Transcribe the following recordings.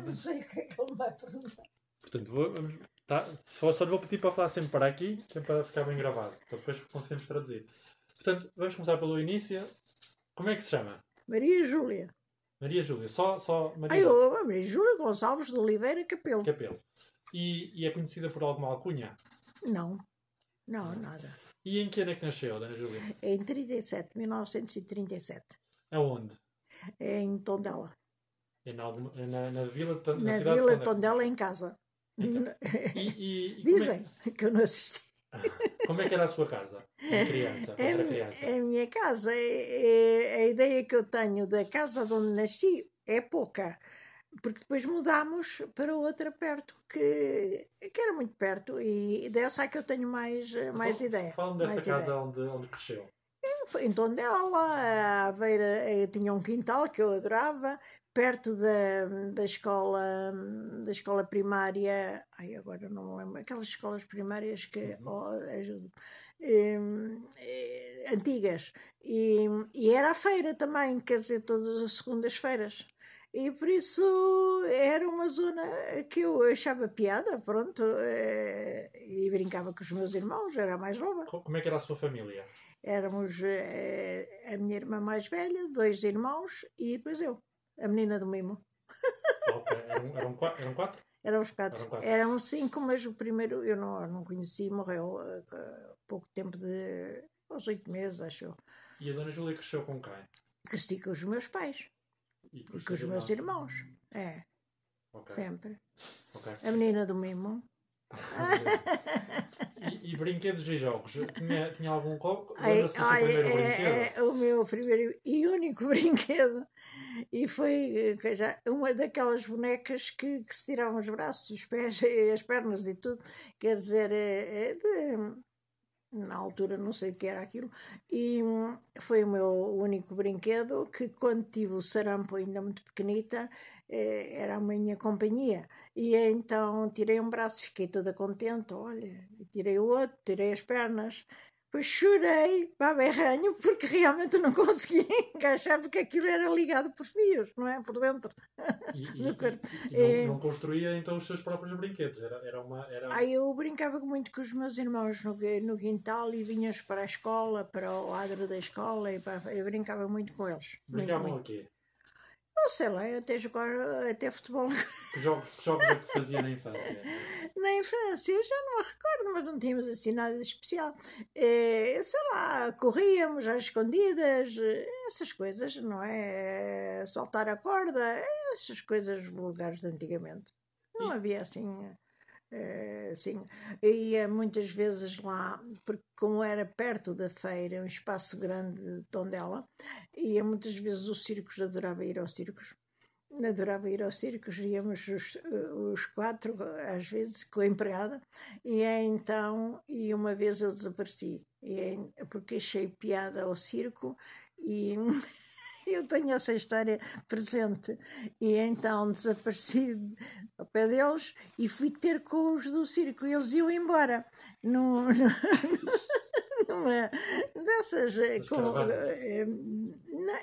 vou não sei o que é que ele vai perguntar. Portanto, vou, tá, só, só lhe vou pedir para falar sempre para aqui, que é para ficar bem gravado, para depois conseguirmos traduzir. Portanto, vamos começar pelo início. Como é que se chama? Maria Júlia. Maria Júlia, só, só Maria Ai, eu, Maria Júlia Gonçalves de Oliveira Capelo. Capelo. E, e é conhecida por alguma alcunha? Não, não, nada. E em que ano é que nasceu, Dona Júlia? Em 37, 1937. Aonde? É em Tondela. É na, alguma, é na, na vila, de Ton- na, Na Vila de de Tondela. Tondela, em casa. E, e, e Dizem que eu não assisti. Como, é, como é que era a sua casa? Criança, É a era minha, criança. é a minha casa. É, é- a ideia que eu tenho da casa de onde nasci é pouca. Porque depois mudámos para outra perto, que, que era muito perto. E dessa é que eu tenho mais, mais Então, ideia. Fala-me dessa mais casa ideia. onde, onde cresceu. Em Tondela, a Aveira eh, tinha um quintal que eu adorava, perto da, da escola da escola primária, ai agora não me lembro, aquelas escolas primárias que oh, ajudo, Em, eh, antigas. E, e era a feira também, quer dizer, todas as segundas-feiras. E por isso era uma zona que eu achava piada, pronto, eh, e brincava com os meus irmãos, era mais nova. Co- Como é que era a sua família? Éramos eh, a minha irmã mais velha, dois irmãos e depois eu, a menina do mimo. Eram, eram, qua- eram quatro? Éramos quatro. Eram quatro. Cinco, mas o primeiro eu não, não conheci, morreu eh, há pouco tempo de. aos oito meses, acho eu. E a Dona Júlia cresceu com quem? Cresci com os meus pais E e com os meus irmãos. É, Ok, sempre. ok. A menina do mimo. E, e brinquedos e jogos? Tinha, tinha algum co- Ai, ai, é, brinquedo? é o meu primeiro e único brinquedo. E foi eh, já, uma daquelas bonecas que, que se tiravam os braços, os pés, e as pernas e tudo. Quer dizer, é, é de- na altura não sei o que era aquilo. E hum, foi o meu único brinquedo que, quando tive o sarampo ainda muito pequenita, era a minha companhia. E então tirei um braço, fiquei toda contente. Olha, tirei o outro, tirei as pernas. Depois chorei, para berranho, porque realmente não conseguia encaixar, porque aquilo era ligado por fios, não é? Por dentro. E, e- no corpo. e- e É. não, não construía então os seus próprios brinquedos? Era, era uma. Era... Aí eu brincava muito com os meus irmãos no, no quintal e vinhas para a escola, para o adro da escola, e para, eu brincava muito com eles. Muito, Brincavam muito. o quê? Não sei lá, eu até jogar até futebol Que jogos, que jogos é que fazia na infância? na infância, eu já não me recordo, mas não tínhamos assim nada de especial. Eh, sei lá, corríamos às escondidas, essas coisas, não é? Saltar a corda, essas coisas vulgares de antigamente. Não E- havia assim. Eh, assim, eu ia muitas vezes lá, porque como era perto da feira, um espaço grande de Tondela, ia muitas vezes os circos, adorava ir aos circos. Adorava ir aos circos, íamos os, os quatro, às vezes, com a empregada, e então, e uma vez eu desapareci, e em- porque achei piada ao circo, e eu tenho essa história presente, e então desapareci ao pé deles e fui ter com os do circo, e eles iam embora, no, numa dessas com, eh,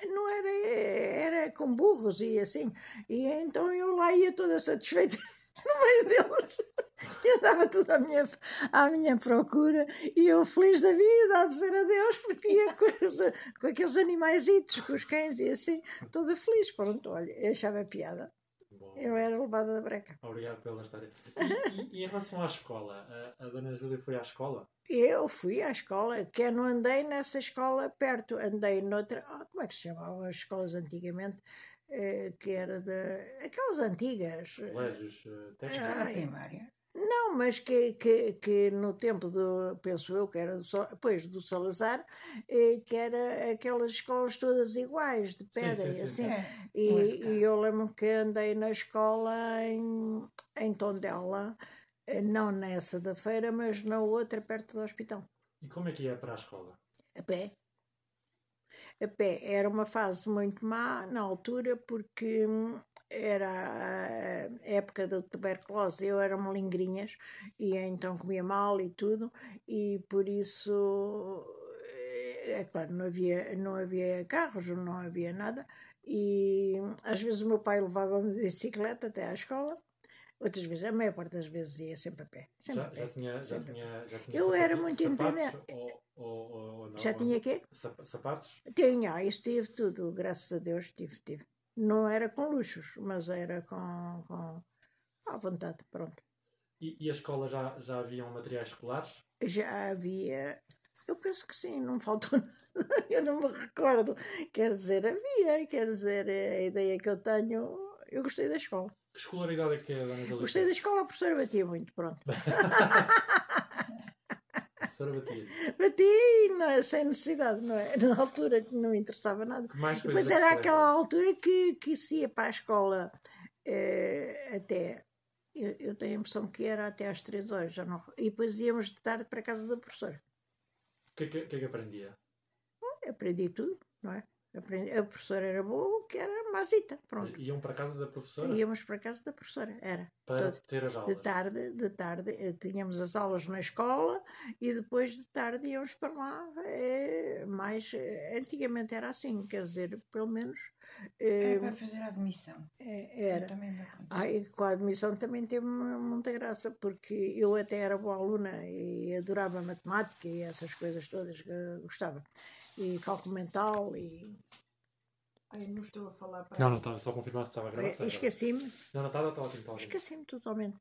não era, era com burros e assim. E então eu lá ia toda satisfeita no meio deles. E andava tudo à minha, à minha procura e eu feliz da vida a dizer adeus porque ia com, os, com aqueles animaizitos, com os cães e assim, toda feliz. Pronto, olha, eu achava piada. Bom, Eu era levada da breca. obrigado pela história. E, e- e em relação à escola, a, a Dona Júlia foi à escola? Eu fui à escola, que eu não andei nessa escola perto, andei noutra. ah, como é que se chamavam as escolas antigamente? Eh, que era de. aquelas antigas. eh, Colégios eh, técnicos? Ah, primária. Não, mas que, que, que no tempo do, penso eu, que era do, pois, do Salazar, eh, que era aquelas escolas todas iguais, de pedra sim, e sim. assim. É, E, cá. e eu lembro que andei na escola em, em Tondela, eh, não nessa da feira, mas na outra, perto do hospital. E como é que ia para a escola? A pé. A pé. Era uma fase muito má na altura, porque hum, era a época da tuberculose. Eu era melingrinhas e então comia mal e tudo, e por isso. É claro, não havia, não havia carros, não havia nada, E às vezes o meu pai levava-me de bicicleta até à escola. Outras vezes, a maior parte das vezes ia sempre a pé. Sempre Já, a pé. já tinha, já sempre pé. tinha, já tinha Eu era sapatos- muito sapatos independente. Ou, ou, ou, ou não, Já tinha quê? Sap- Sapatos? Tinha, isso tive tudo, graças a Deus, tive, tive. Não era com luxos, mas era com, com à vontade, pronto. E, e a escola já, já haviam materiais escolares? Já havia, eu penso que sim, não faltou nada, eu não me recordo. Quer dizer, havia, quer dizer, a ideia que eu tenho, eu gostei da escola. Que escolaridade é que é, Dona? Gostei da escola, a professora batia muito, pronto. Professora Batia. Bati sem necessidade, não é? Na altura que não me interessava nada. Mais Depois era aquela lembram? altura que, que se ia para a escola eh, até. Eu, eu tenho a impressão que era até às três horas, já não, e depois íamos de tarde para a casa da professora. O que, que, o que é que aprendia? Aprendi tudo, não é? Aprendi, a professora era boa, que era mazita, pronto. Iam para a casa da professora Íamos para a casa da professora, era. para todo. ter as De aulas. tarde, de tarde, eh, tínhamos as aulas na escola e depois de tarde íamos para lá. eh, mais, eh, antigamente era assim, quer dizer, pelo menos eh, Era para fazer a admissão. eh, era. Também me aconteceu. Ah, com a admissão também teve mu- muita graça, porque eu até era boa aluna e adorava matemática e essas coisas todas, que eu gostava. E cálculo mental e. Ai, não estou a falar para. Não, não estava só a confirmar se estava a gravar. Eh, Estava. Esqueci-me. Não, não estava, estava ótimo, ótimo. Esqueci-me totalmente.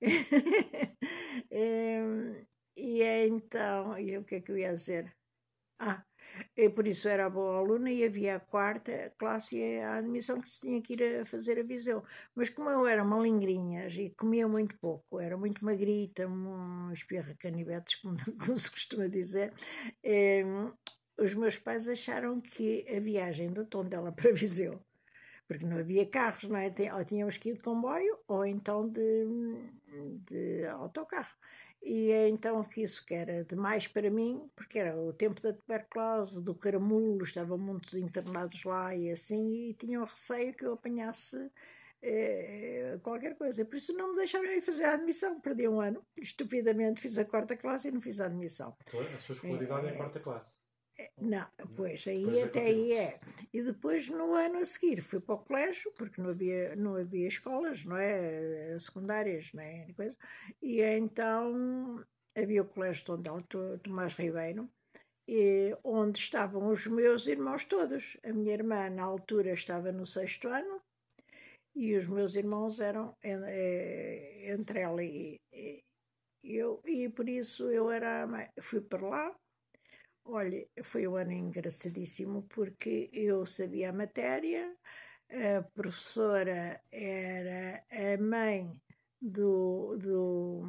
Em, e é então, e o que é que eu ia dizer? Ah, e por isso era boa aluna e havia a quarta classe e a admissão que se tinha que ir a fazer a Viseu. Mas como eu era uma lingrinhas e comia muito pouco, era muito magrita, um espirra canivetes, como, como se costuma dizer, em, os meus pais acharam que a viagem de Tondela para Viseu porque não havia carros, não é? Ou tínhamos que ir de comboio ou então de, de autocarro. E é então que isso que era demais para mim, porque era o tempo da tuberculose, do caramulo, estavam muitos internados lá e assim, e tinham receio que eu apanhasse eh, qualquer coisa. Por isso não me deixaram ir fazer a admissão. Perdi um ano, estupidamente fiz a quarta classe e não fiz a admissão. A sua escolaridade é a quarta classe. Não, pois aí Pois é, até aí é. E depois no ano a seguir fui para o colégio, porque não havia, não havia escolas, não é? Secundárias, não é? Coisa. E então havia o colégio Tondela To- Tomás Ribeiro, e, onde estavam os meus irmãos todos. A minha irmã, na altura, estava no sexto ano, e os meus irmãos eram eh, entre ela e, eu, e por isso eu era. Fui para lá. Olha, foi um ano engraçadíssimo porque eu sabia a matéria, a professora era a mãe do, do,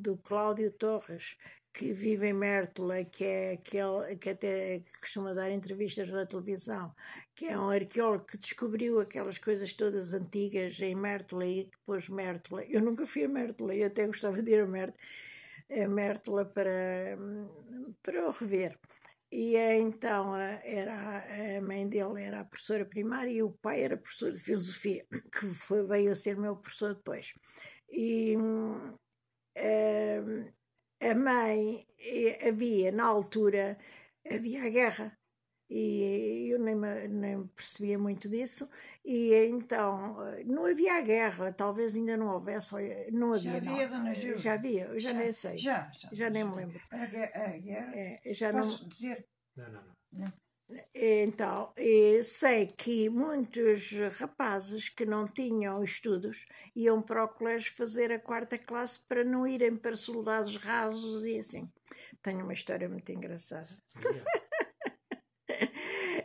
do Cláudio Torres, que vive em Mértola, que é aquele que até costuma dar entrevistas na televisão, que é um arqueólogo que descobriu aquelas coisas todas antigas em Mértola e pôs Mértola. Eu nunca fui a Mértola, eu até gostava de ir a Mértola, a Mértola para, para eu rever. E eh, então a- era a- a mãe dele era a professora primária e o pai era professor de filosofia, que foi, veio a ser meu professor depois. E hum, eh, a mãe eh, havia na altura havia a guerra e eu nem, me- nem percebia muito disso e então eh, não havia a guerra talvez ainda não houvesse olha, não Já havia havia, não. dona Gilda? já havia eu já, nem sei Já, já. Já nem me lembro. A, a guerra. É, já não Posso dizer? Não, não, não. Então, eh, sei que muitos rapazes que não tinham estudos iam para o colégio fazer a quarta classe para não irem para soldados rasos e assim. Tenho uma história muito engraçada.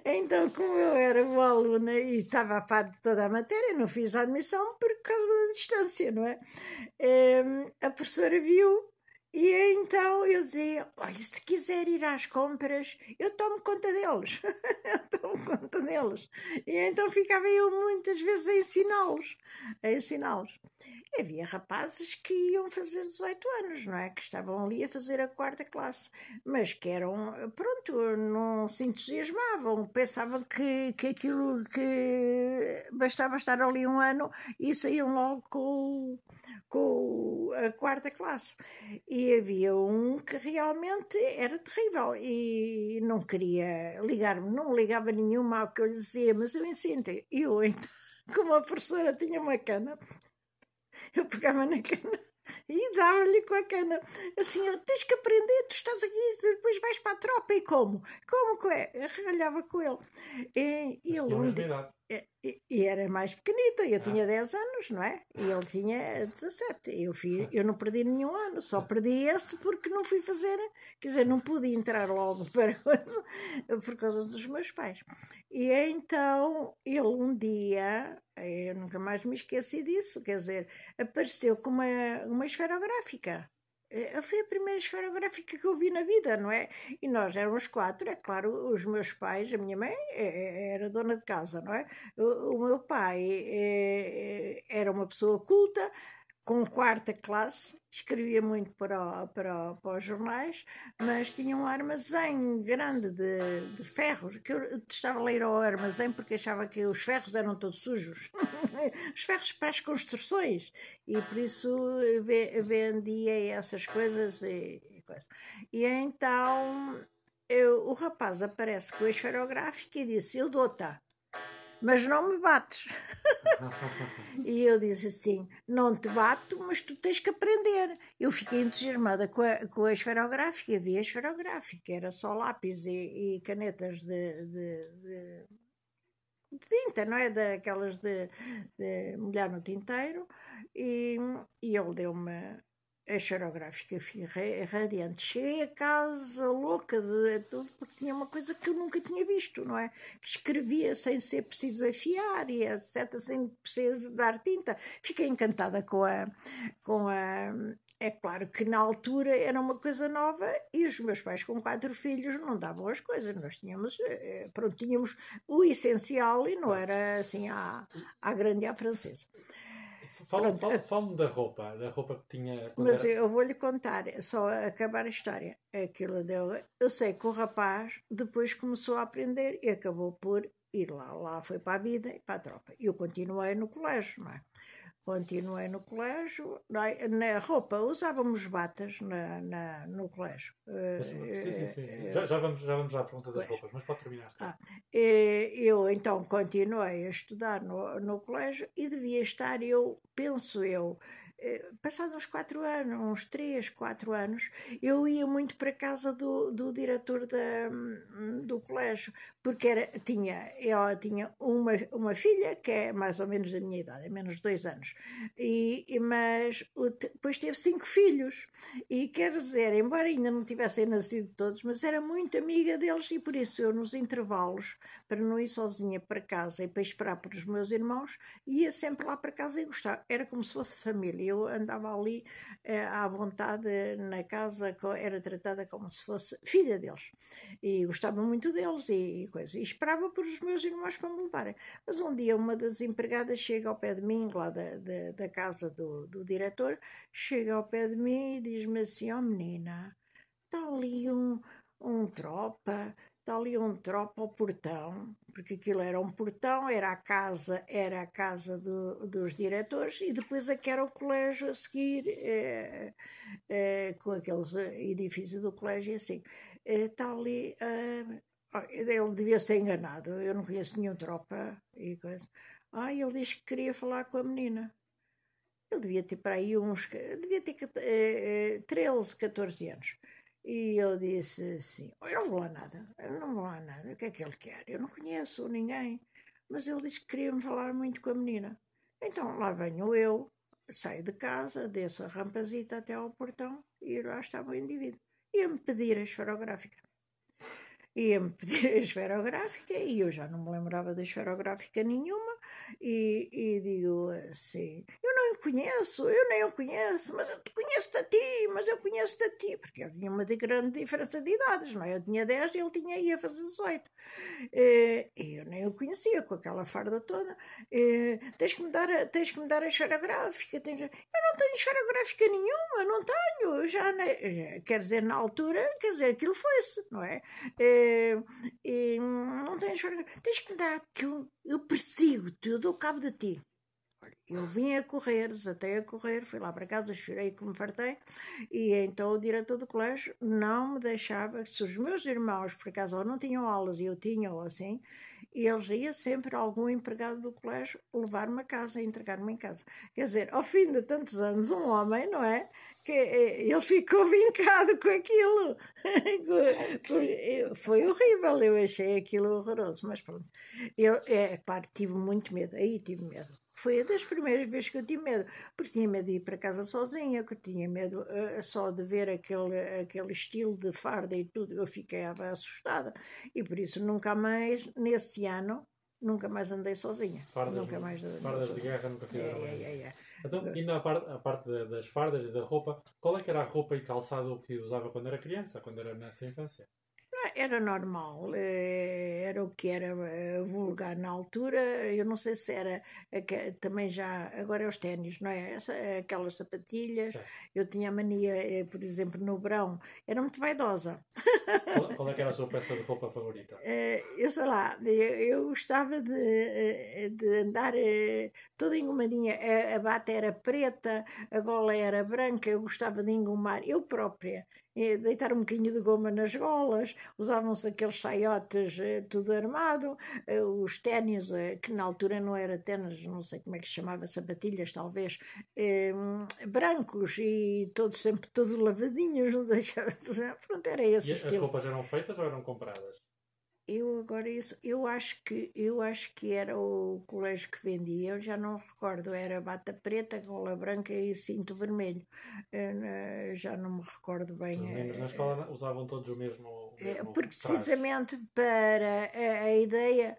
Então, como eu era boa aluna e estava a par de toda a matéria, não fiz a admissão por causa da distância, não é? Em, a professora viu e então eu dizia: Olha, se quiser ir às compras, eu tomo conta deles. eu tomo conta deles. E então ficava eu muitas vezes a ensiná-los. A ensiná-los. Havia rapazes que iam fazer 18 anos, não é? Que estavam ali a fazer a quarta classe, mas que eram, pronto, não se entusiasmavam, pensavam que, que aquilo que bastava estar ali um ano e saíam logo com, com a quarta classe. E havia um que realmente era terrível e não queria ligar-me, não ligava nenhuma ao que eu lhe dizia, mas eu ensino Eu, então, como a professora tinha uma cana, eu pegava na cana e dava-lhe com a cana. Assim, eu, tens que aprender, tu estás aqui, depois vais para a tropa. E como? Como que é? Eu regalhava com ele. E, ele um dia-. E, era mais pequenita, eu tinha 10 anos, não é? E ele tinha 17. Eu, fui, eu não perdi nenhum ano, só perdi esse porque não fui fazer, quer dizer, não pude entrar logo para coisa, por causa dos meus pais. E então ele um dia, eu nunca mais me esqueci disso, quer dizer, apareceu com uma, uma esferográfica. Eh, Foi a primeira esferográfica que eu vi na vida, não é? E nós éramos quatro, é claro, os meus pais, a minha mãe eh, era dona de casa, não é? O, meu pai eh, era uma pessoa culta, com quarta classe, escrevia muito para, o- para, o- para os jornais, mas tinha um armazém grande de, de ferros, que eu estava a ir ao armazém porque achava que os ferros eram todos sujos. os ferros para as construções. E por isso ve- vendia essas coisas e, e coisa. E então eu- o rapaz aparece com a esferográfica e disse: Eu dou-te, mas não me bates. E eu disse assim: Não te bato, mas tu tens que aprender. Eu fiquei entusiasmada com a, com a esferográfica, havia a esferográfica, era só lápis e, e canetas de, de, de- de tinta, não é? Daquelas de, de molhar no tinteiro. E, e ele deu-me a ra- radiante. Cheguei a casa louca de tudo, porque tinha uma coisa que eu nunca tinha visto, não é? que escrevia sem ser preciso afiar e etc, sem preciso dar tinta. Fiquei encantada com a, com a. É claro que na altura era uma coisa nova e os meus pais com quatro filhos não davam as coisas. Nós tínhamos, eh, pronto, tínhamos o essencial e não era assim à, à grande e à francesa. Fala- Pronto. fala- Fala-me da roupa, da roupa que tinha. Mas era- eu vou-lhe contar, só acabar a história. Aquilo deu. Eu sei que o rapaz depois começou a aprender e acabou por ir lá. Lá foi para a vida e para a tropa. Eu continuei no colégio, não é? Continuei no colégio. Na, na roupa, usávamos batas na, na- no colégio. Sim, sim, sim. Eh, Já, já vamos, já vamos à pergunta das pois. roupas, mas pode terminar. Ah, Eu então continuei a estudar no, no colégio e devia estar eu, penso eu, passados uns quatro anos, uns três, quatro anos, eu ia muito para casa do, do diretor da, do colégio, porque era, tinha, ela tinha uma, uma filha que é mais ou menos da minha idade, é menos de dois anos, e, e- mas o depois teve cinco filhos, e quer dizer, embora ainda não tivessem nascido todos, mas era muito amiga deles e por isso eu nos intervalos, para não ir sozinha para casa e para esperar por os meus irmãos, ia sempre lá para casa e gostava. Era como se fosse família. Eu andava ali eh, à vontade na casa, era tratada como se fosse filha deles. E gostava muito deles e, e coisa. E esperava por os meus irmãos para me levarem. Mas um dia uma das empregadas chega ao pé de mim, lá da, da, da casa do, do diretor, chega ao pé de mim e diz-me assim: Ó menina, está ali um, um tropa, está ali um tropa ao portão, porque aquilo era um portão, era a casa, era a casa do- dos diretores e depois aqui era o colégio a seguir, eh, eh, com aqueles eh, edifícios do colégio e assim. Está ali. ó, ele devia-se ter enganado, eu não conheço nenhum tropa e coisa. Ah, ele disse que queria falar com a menina. Ele devia ter para aí uns. devia ter eh, 13, 14 anos. E eu disse assim: "Oh, Eu não vou lá nada, eu não vou lá nada, o que é que ele quer? Eu não conheço ninguém. Mas ele disse que queria me falar muito com a menina. Então lá venho eu, saio de casa, desço a rampazita até ao portão e lá estava o indivíduo. Ia-me pedir a esferográfica. Ia-me pedir a esferográfica e eu já não me lembrava da esferográfica nenhuma e, e digo assim, eu não o conheço, eu nem o conheço, mas eu te conheço a ti, mas eu conheço a ti, porque eu tinha uma de grande diferença de idades, não é? Eu tinha 10 e ele tinha ia fazer 18. Eh, E eu nem o conhecia com aquela farda toda. Eh, tens, que me dar, a- tens que me dar a esferográfica. Tens... Eu não tenho esferográfica nenhuma, não tenho. Já, ne- quer dizer, na altura, quer dizer, aquilo foi-se, não é? Eh, e não tens esferográfica. Tens que me dar, porque eu, persigo-te, eu dou cabo de ti. Eu vim a correr, até a correr, fui lá para casa, chorei que me fartei, e então o diretor do colégio não me deixava, se os meus irmãos, por acaso, ou não tinham aulas e eu tinha, ou assim, eles ia sempre algum empregado do colégio levar-me a casa, entregar-me em casa. Quer dizer, ao fim de tantos anos, um homem, não é? Que eh, ele ficou vincado com aquilo. Foi horrível, eu achei aquilo horroroso, mas pronto. Eu, é claro, tive muito medo, aí tive medo. Foi das primeiras vezes que eu tive medo, porque tinha medo de ir para casa sozinha, que tinha medo uh, só de ver aquele, aquele estilo de farda e tudo, eu ficava assustada. E por isso nunca mais, nesse ano, nunca mais andei sozinha. Fardas, nunca mais fardas de guerra nunca fizeram é, é, é, Então, e na parte, a parte das fardas e da roupa, qual é que era a roupa e calçado que usava quando era criança, quando era nessa infância? Era normal, eh, era o que era eh, vulgar na altura. Eu não sei se era também já. Agora é os ténis, não é? Aquelas sapatilhas. Certo. Eu tinha mania, eh, por exemplo, no verão, era muito vaidosa. Qual, qual é que era a sua peça de roupa favorita? Eu sei lá, eu gostava de, de andar toda engomadinha. A, a bata era preta, a gola era branca, eu gostava de engomar. Eu própria deitar um bocadinho de goma nas golas, usavam-se aqueles saiotes eh, tudo armado, eh, os ténis, eh, que na altura não era ténis, não sei como é que se chamava, sapatilhas talvez, brancos e todos sempre todos lavadinhos, não deixava Pronto, era esse e estilo. As roupas eram feitas ou eram compradas? Eu agora isso, eu acho que eu acho que era o colégio que vendia, eu já não recordo, era bata preta, gola branca e cinto vermelho. Eu, já não me recordo bem. Os na escola usavam todos o mesmo. O é, mesmo precisamente para a, a ideia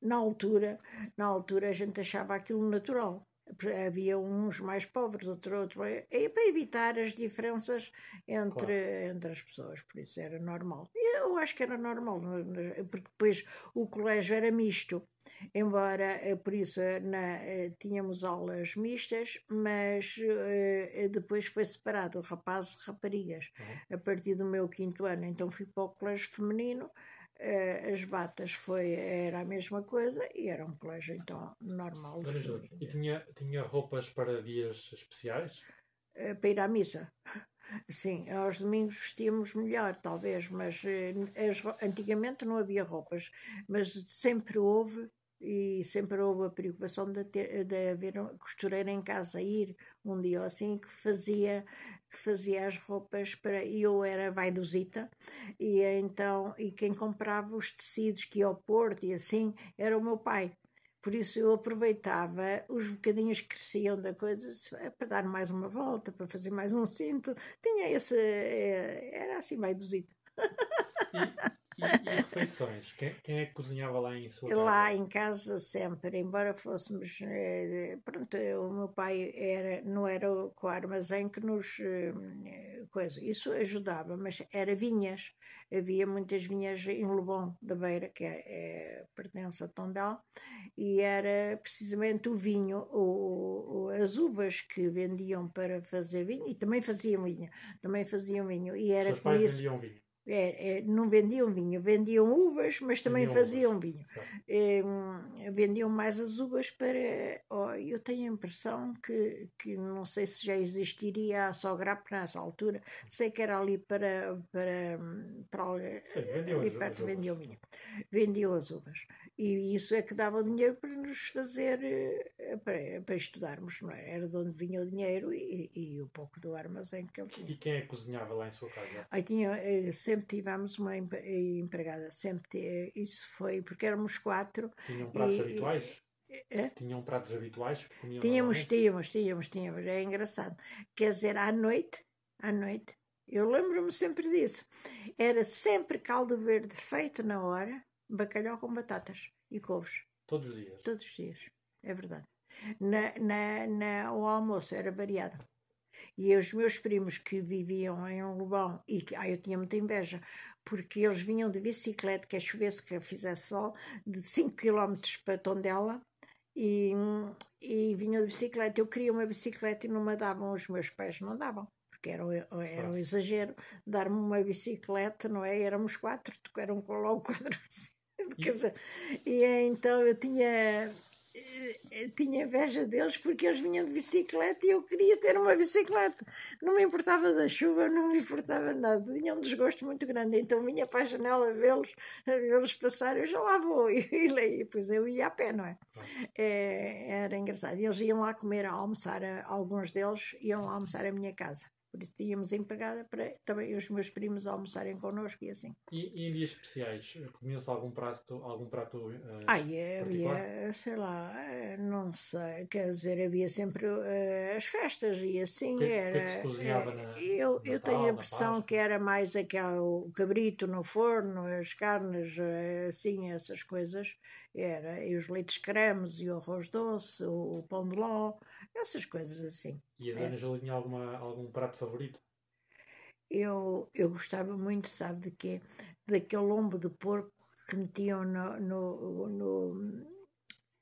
na altura, na altura a gente achava aquilo natural havia uns mais pobres, outro outro. É, é para evitar as diferenças entre, claro. entre as pessoas, por isso era normal. Eu acho que era normal, porque depois o colégio era misto, embora eh, por isso eh, na, eh, tínhamos aulas mistas, mas depois foi separado rapazes e raparigas uhum. a partir do meu quinto ano. Então fui para o colégio feminino as batas foi, era a mesma coisa e era um colégio então normal. e tinha, tinha roupas para dias especiais? Uh, para ir à missa. Sim, aos domingos vestíamos melhor, talvez, mas uh, as, antigamente não havia roupas, mas sempre houve e sempre houve a preocupação de, ter, de haver costureira em casa, ir um dia assim que fazia que fazia as roupas para eu era vaidosita e então e quem comprava os tecidos que ia ao Porto e assim era o meu pai por isso eu aproveitava os bocadinhos que cresciam da coisa para dar mais uma volta, para fazer mais um cinto. Tinha esse. Eh, era assim, vaidosita. E, e refeições? Quem, quem, é que cozinhava lá em sua casa? Lá em casa sempre, embora fôssemos. Eh, pronto, o meu pai era, não era com o armazém que nos. Eh, coisa, isso ajudava, mas era vinhas. Havia muitas vinhas em Lobão da Beira, que é, é, pertence a Tondela, e era precisamente o vinho, o, o, as uvas que vendiam para fazer vinho, e também faziam vinho. Também faziam vinho. E era Seus pais isso, vendiam vinho? É, é, não vendiam vinho, vendiam uvas, mas também vendiam faziam uvas. vinho. É, vendiam mais as uvas para. Oh, eu tenho a impressão que, que não sei se já existiria a Sograp nessa altura, sei que era ali para. para, para Sim, vendiam ali perto vendiam vinho. Vendiam as uvas. E isso é que dava dinheiro para nos fazer. Eh, para, para estudarmos, não é? Era de onde vinha o dinheiro e, e, o pouco do armazém que ele tinha. E quem é que cozinhava lá em sua casa? Aí tinha eh, sempre tivemos uma empregada, sempre isso foi, porque éramos quatro. Tinham pratos e, habituais? É? Tinham pratos habituais Tínhamos, tínhamos, tínhamos, tínhamos, é engraçado. Quer dizer, à noite, à noite, eu lembro-me sempre disso. Era sempre caldo verde feito na hora, bacalhau com batatas e couves. Todos os dias? Todos os dias, é verdade. Na, na, na, o almoço era variado. E os meus primos que viviam em Lobão, e que ah, eu tinha muita inveja, porque eles vinham de bicicleta, que a chovesse, que fizesse sol, de 5 km para Tondela, e, e vinham de bicicleta. Eu queria uma bicicleta e não me davam, os meus pais não davam porque era, era um exagero dar-me uma bicicleta, não é? Éramos quatro, eram logo quatro. Quer dizer, e então eu tinha eh, tinha inveja deles porque eles vinham de bicicleta e eu queria ter uma bicicleta. Não me importava da chuva, não me importava nada. Tinha um desgosto muito grande. Então vinha para a janela vê-los vê passar, eu já lá vou. E, e depois eu ia a pé, não é? é? Era engraçado. Eles iam lá comer, a almoçar, alguns deles iam lá almoçar à minha casa. Por isso tínhamos empregada para também os meus primos almoçarem connosco e assim. E, e em dias especiais, comiam-se algum prato, algum prato uh, Ai, havia, sei lá, eh, não sei, quer dizer, havia sempre uh, as festas e assim que, era. Que é que se cozinhava na, eu, eu tenho a impressão que era mais aquele, o cabrito no forno, as carnes, assim, essas coisas. Era, e os leites cremes, e o arroz doce, o, o pão de ló, essas coisas assim. E a Dona Júlia tinha alguma, algum prato favorito? Eu, eu gostava muito, sabe de quê? Daquele lombo de porco que metiam no, no, no,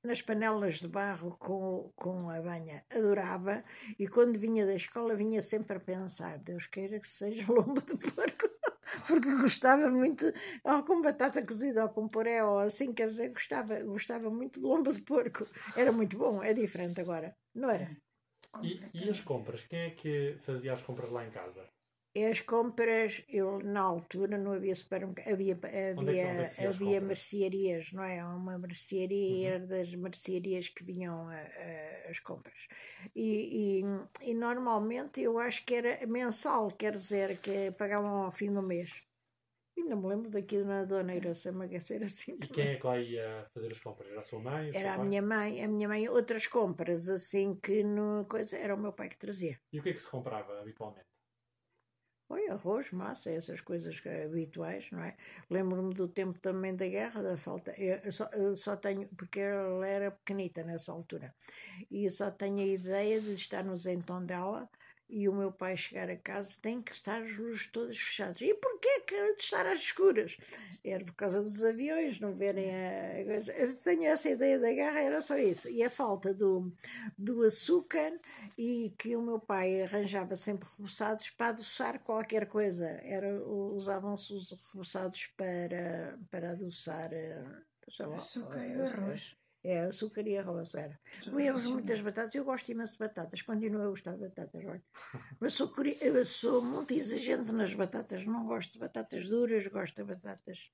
nas panelas de barro com, com a banha. Adorava. E quando vinha da escola, vinha sempre a pensar: Deus queira que seja lombo de porco. Porque gostava muito, ou com batata cozida, ou com puré, ou assim, quer dizer, gostava, gostava muito de lombo de porco. Era muito bom, é diferente agora, não era? E, e as compras? Quem é que fazia as compras lá em casa? As compras, eu na altura não havia supermercado, havia, é havia, é havia mercearias, não é? Uma mercearia uhum. das mercearias que vinham a, a, as compras. E, e, e, normalmente eu acho que era mensal, quer dizer, que pagavam ao fim do mês. Ainda me lembro daqui na Dona que ser assim. E quem é que lá ia fazer as compras? Era a sua mãe? Era a minha mãe, a minha mãe, outras compras, assim que no coisa, era o meu pai que trazia. E o que é que se comprava habitualmente? Oi, arroz, massa, essas coisas habituais, não é? Lembro-me do tempo também da guerra, da falta. Eu só, eu só tenho, porque ela era pequenita nessa altura, e só tenho a ideia de estar no zentão dela e o meu pai chegar a casa tem que estar as luzes todas fechadas. E porquê que de estar às escuras? Era por causa dos aviões, não verem a coisa. Eu tenho essa ideia da guerra, era só isso. E a falta do, do açúcar e que o meu pai arranjava sempre reboçados para adoçar qualquer coisa. Era, usavam-se os reboçados para, para adoçar, eh, lá, açúcar e arroz. É, açúcar e arroz, era. Comíamos muitas batatas, eu gosto imenso de batatas, continuo a gostar de batatas, olha. Mas sou, eu sou muito exigente nas batatas, não gosto de batatas duras, gosto de batatas.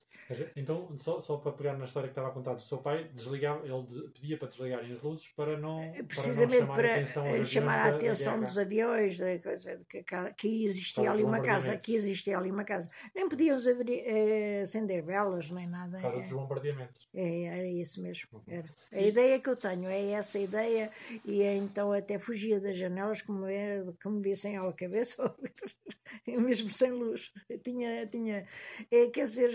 Então, só, só para pegar na história que estava a contar do seu pai, desligava, ele pedia para desligarem as luzes para não. Precisamente para, não chamar, para a chamar a atenção dos aviões, da coisa, que, que existia ali uma casa, que existia ali uma casa. Nem podíamos abrir, eh, acender velas, nem nada. Por causa é, dos bombardeamentos. É, era isso mesmo, uhum. era. A ideia que eu tenho é essa ideia, e então até fugia das janelas como, é, como vissem à cabeça, mesmo sem luz. Eu tinha, tinha é, quer dizer,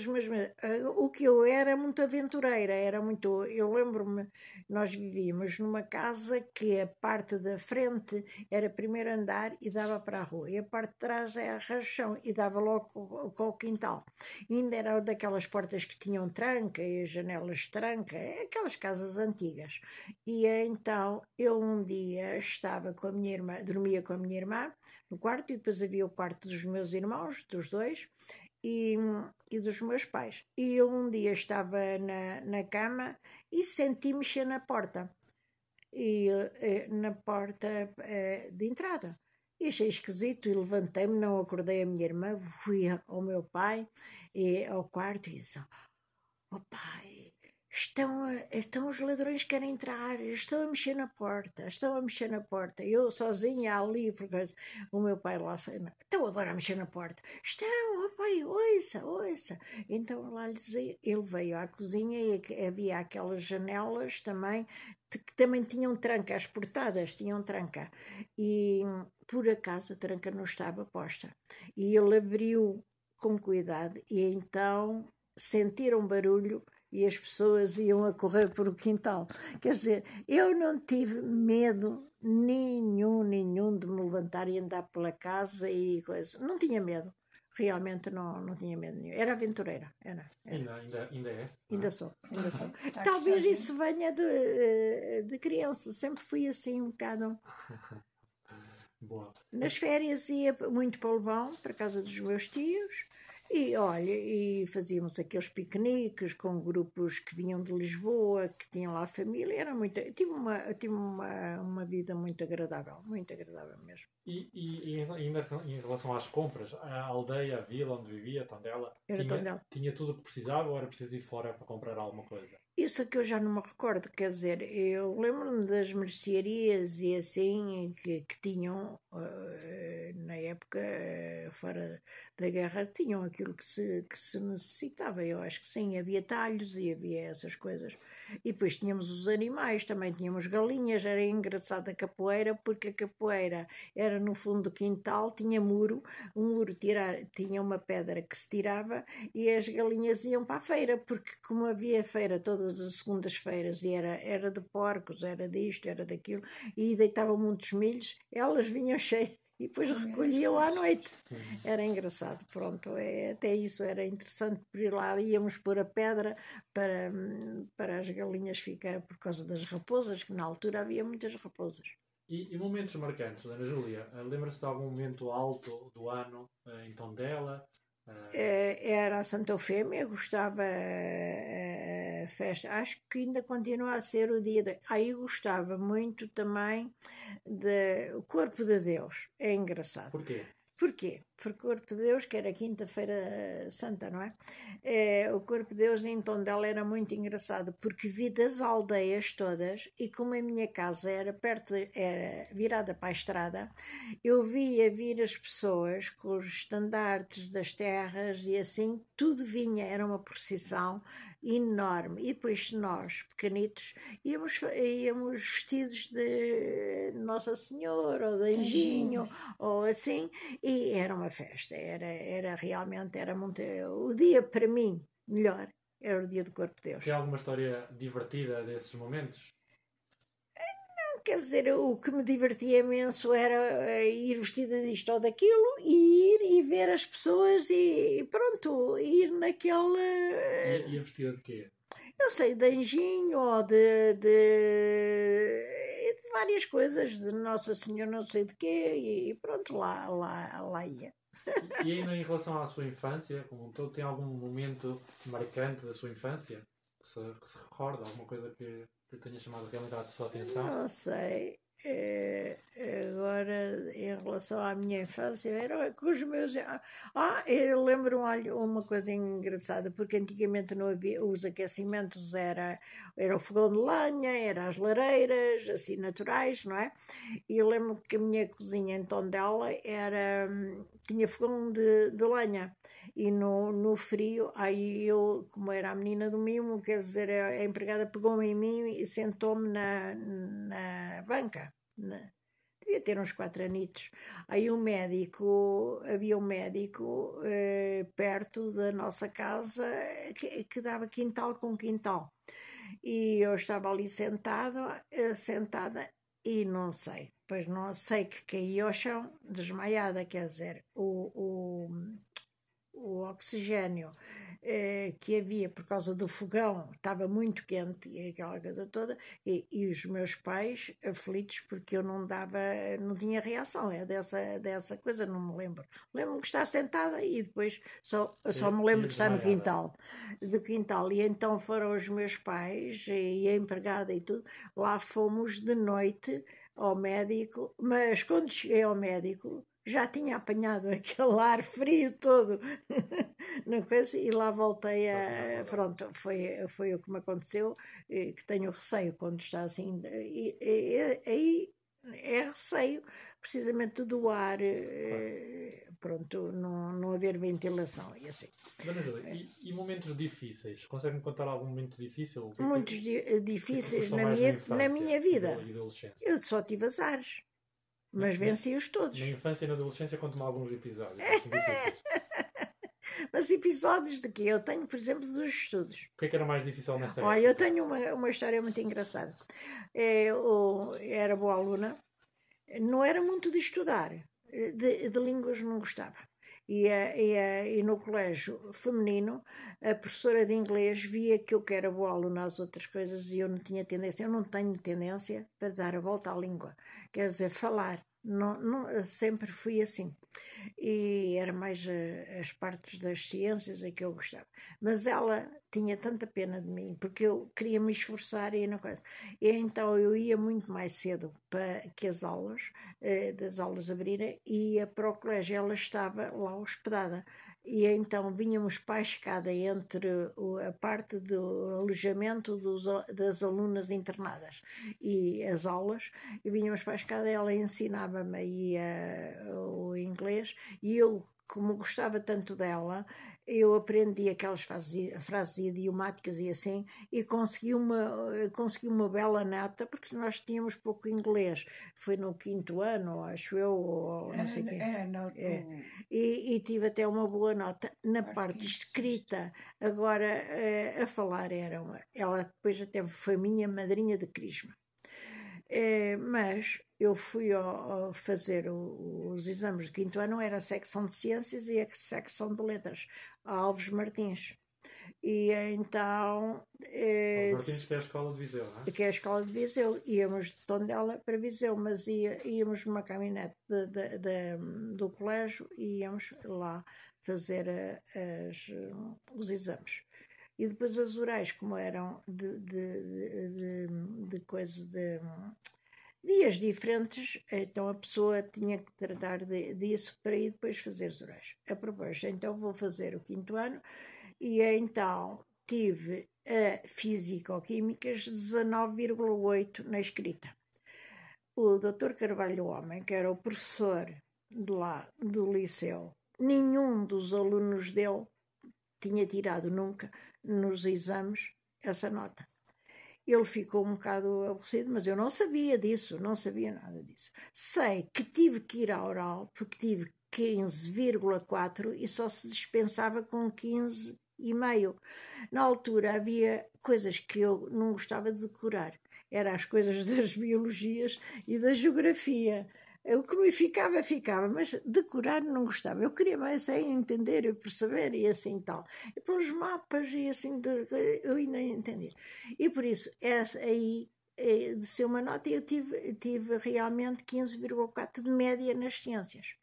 o que eu era muito aventureira, era muito. Eu lembro-me, nós vivíamos numa casa que a parte da frente era primeiro andar e dava para a rua, e a parte de trás era rachão e dava logo com o quintal. E ainda era daquelas portas que tinham tranca e as janelas tranca, aquelas casas casas antigas. E então eu um dia estava com a minha irmã, dormia com a minha irmã no quarto, e depois havia o quarto dos meus irmãos, dos dois, e, e dos meus pais. E eu um dia estava na, na cama e senti mexer na porta. E eh, na porta eh, de entrada. E achei esquisito e levantei-me, não acordei a minha irmã, fui ao meu pai e ao quarto e disse: Oh pai, Estão, estão os ladrões que querem entrar, estão a mexer na porta, estão a mexer na porta. Eu sozinha ali, porque o meu pai lá estão agora a mexer na porta. Estão, oh pai, ouça, ouça. Então lá ele veio à cozinha e havia aquelas janelas também que também tinham tranca, as portadas tinham tranca. E por acaso a tranca não estava posta. E ele abriu com cuidado e então sentiram barulho e as pessoas iam a correr por o quintal. Quer dizer, eu não tive medo nenhum, nenhum de me levantar e andar pela casa e coisa. Não tinha medo. Realmente não, não tinha medo nenhum. Era aventureira. Era, era. Ainda, ainda, ainda é? Ainda sou, ainda sou. Talvez isso venha de, de criança. Sempre fui assim um bocado. Boa. Nas férias ia muito para o Levão, para a casa dos meus tios E olha, e fazíamos aqueles piqueniques com grupos que vinham de Lisboa, que tinham lá família, era muito, tive uma, tive uma, uma vida muito agradável, muito agradável mesmo. E, e, e ainda em relação às compras, a aldeia, a vila onde vivia, Tondela, Era tinha, Tondela. tinha tudo o que precisava ou era preciso ir fora para comprar alguma coisa? Isso é que eu já não me recordo, quer dizer, eu lembro-me das mercearias e assim que, que tinham, eh, na época, eh, fora da guerra, tinham aquilo que se, que se necessitava. Eu acho que sim, havia talhos e havia essas coisas. E depois tínhamos os animais, também tínhamos galinhas, era engraçado a capoeira, porque a capoeira era no fundo do quintal, tinha muro, o muro tira, tinha uma pedra que se tirava e as galinhas iam para a feira, porque como havia feira todas as segundas-feiras e era, era de porcos, era disto, era daquilo, e deitavam muitos milhos, elas vinham cheias. E depois recolhiam à noite. Era engraçado, pronto. É, até isso era interessante, por ir lá íamos pôr a pedra para, para as galinhas ficar, por causa das raposas, que na altura havia muitas raposas. E, e momentos marcantes, Ana Júlia? eh, Lembra-se de algum momento alto do ano eh, em Tondela? Eh, Eh, Era a Santa Eufémia, gostava eh, a festa, acho que ainda continua a ser o dia. De, aí gostava muito também do Corpo de Deus, é engraçado. porquê? Porquê? O Corpo de Deus, que era quinta-feira santa, não é? Eh, o Corpo de Deus em Tondela era muito engraçado, porque vi das aldeias todas, e como a minha casa era perto, de- era virada para a estrada, eu via vir as pessoas com os estandartes das terras e assim, tudo vinha, era uma procissão enorme. E depois nós, pequenitos, íamos, íamos vestidos de Nossa Senhora ou de Anjinho ou assim, e era uma festa, era, era realmente, era muito, o dia para mim, melhor, era o dia do Corpo de Deus. Tem alguma história divertida desses momentos? Quer dizer, o que me divertia imenso era eh, ir vestida disto ou daquilo e ir e ver as pessoas e, pronto, ir naquele. eh, E, e a vestida de quê? Eu sei, de anjinho ou de, de, de várias coisas, de Nossa Senhora não sei de quê, e pronto, lá, lá, lá ia. E ainda em relação à sua infância, como um todo, tem algum momento marcante da sua infância? Que se, que se recorda? Alguma coisa que, que tenha chamado realmente a sua atenção? Não sei. Eh, agora, em relação à minha infância, era com os meus. Ah, eu lembro uma coisa engraçada, porque antigamente não havia. Os aquecimentos era, era o fogão de lenha, era as lareiras, assim naturais, não é? E eu lembro que a minha cozinha em Tondela era, hum, tinha fogão de, de lenha. E no, no frio, aí eu, como era a menina do mimo, quer dizer, a, a empregada pegou-me em mim e sentou-me na, na banca. na- devia ter uns quatro anitos. Aí o médico, havia um médico eh, perto da nossa casa que, que dava quintal com quintal. E eu estava ali sentada, eh, sentada e não sei, pois não sei que caí ao chão, desmaiada, quer dizer, o, o, o oxigênio eh, que havia por causa do fogão estava muito quente e aquela coisa toda, e, e os meus pais aflitos porque eu não dava, não tinha reação é dessa, dessa coisa, não me lembro. Lembro-me que está sentada e depois só, só me lembro de estar no quintal, do quintal. E então foram os meus pais e a empregada e tudo, lá fomos de noite ao médico, mas quando cheguei ao médico já tinha apanhado aquele ar frio todo na coisa e lá voltei a. Pronto, foi, foi o que me aconteceu, eh, que tenho receio quando está assim. e- e- e- Aí é receio precisamente do ar, eh, pronto, não, não haver ventilação e assim. Dona e, e momentos difíceis? Consegue-me contar algum momento difícil? É Muitos di- é difíceis na minha, infância na minha vida. Eu só tive azares, mas venci-os todos. Na infância e na adolescência, conta-me alguns episódios. Mas episódios de que eu tenho, por exemplo, dos estudos. O que é que era mais difícil nessa Olha, eu época? tenho uma, uma história muito engraçada. É, Eu era boa aluna, não era muito de estudar, de, de línguas não gostava. E, a- e, a- e no colégio feminino, a professora de inglês via que eu que era boa aluna às outras coisas e eu não tinha tendência, eu não tenho tendência para dar a volta à língua, quer dizer, falar. Não, não, sempre fui assim. E era mais uh, as partes das ciências a que eu gostava. Mas ela tinha tanta pena de mim, porque eu queria me esforçar e não coisa. E então eu ia muito mais cedo para que as aulas, uh, das aulas abrirem, e ia para o colégio. Ela estava lá hospedada. E então vínhamos para a escada entre a parte do alojamento dos, das alunas internadas e as aulas, e vínhamos para a escada, ela ensinava-me uh, o inglês, e eu como gostava tanto dela, eu aprendi aquelas frases, frases idiomáticas e assim, e consegui uma, consegui uma bela nota, porque nós tínhamos pouco inglês. Foi no quinto ano, acho eu, ou não sei o quê. Era no, É. E, e tive até uma boa nota na parte escrita. Agora, eh, a falar era uma. Ela depois até foi minha madrinha de crisma. Eh, mas eu fui ao, ao fazer o- os exames de quinto ano, era a secção de ciências e a secção de letras, a Alves Martins. E então. eh, Martins, que é a escola de Viseu, não é? que é a escola de Viseu, íamos de Tondela para Viseu, mas ia, íamos numa caminhonete de- de- de- do colégio e íamos lá fazer a- as, hum, os exames. E depois as orais, como eram de, de, de, de, de coisa de dias diferentes, então a pessoa tinha que tratar de, disso para ir depois fazer os orais. A propósito, então vou fazer o quinto ano e então tive a Físico-Químicas 19,8 na escrita. O Dr. Carvalho Homem, que era o professor de lá do liceu, nenhum dos alunos dele tinha tirado nunca nos exames essa nota. Ele ficou um bocado aborrecido, mas eu não sabia disso, não sabia nada disso. Sei que tive que ir à oral, porque tive 15,4 e só se dispensava com 15 e meio. Na altura havia coisas que eu não gostava de decorar. Eram as coisas das biologias e da geografia. O que me ficava, ficava, mas decorar não gostava. Eu queria mais é entender e perceber e assim tal. E pelos mapas e assim, eu ainda entendi. E por isso, essa aí eh, de ser uma nota, eu tive, tive realmente 15,4 de média nas ciências.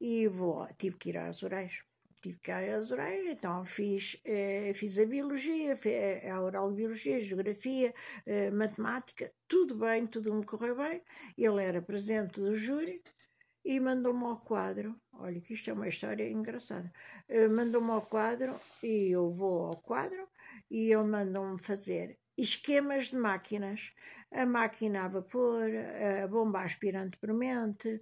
E vou, tive que ir às orais. Tive que ir às orais, então fiz, eh, fiz a biologia, eh, a oral de biologia, geografia, eh, matemática, tudo bem, tudo me correu bem. Ele era presidente do júri e mandou-me ao quadro. Olha, que isto é uma história engraçada. Eh, mandou-me ao quadro e eu vou ao quadro e ele mandou-me fazer esquemas de máquinas. A máquina a vapor, a bomba aspirante premente,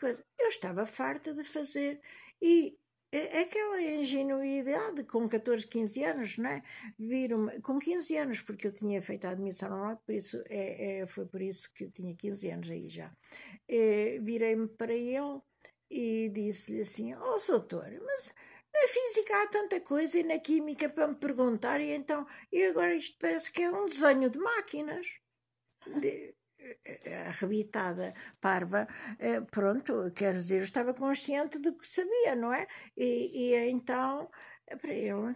coisa. Eu estava farta de fazer e a- aquela ingenuidade com 14, 15 anos, não é? Viram com 15 anos, porque eu tinha feito a admissão normal, por isso é, é, foi por isso que tinha 15 anos aí já. Eh, Virei-me para ele e disse-lhe assim: Ó oh, doutor, mas na física há tanta coisa e na química para me perguntar, e então, e agora isto parece que é um desenho de máquinas. De- arrebitada, parva, eh, pronto, quer dizer, eu estava consciente do que sabia, não é? E, e então, eh, para ele,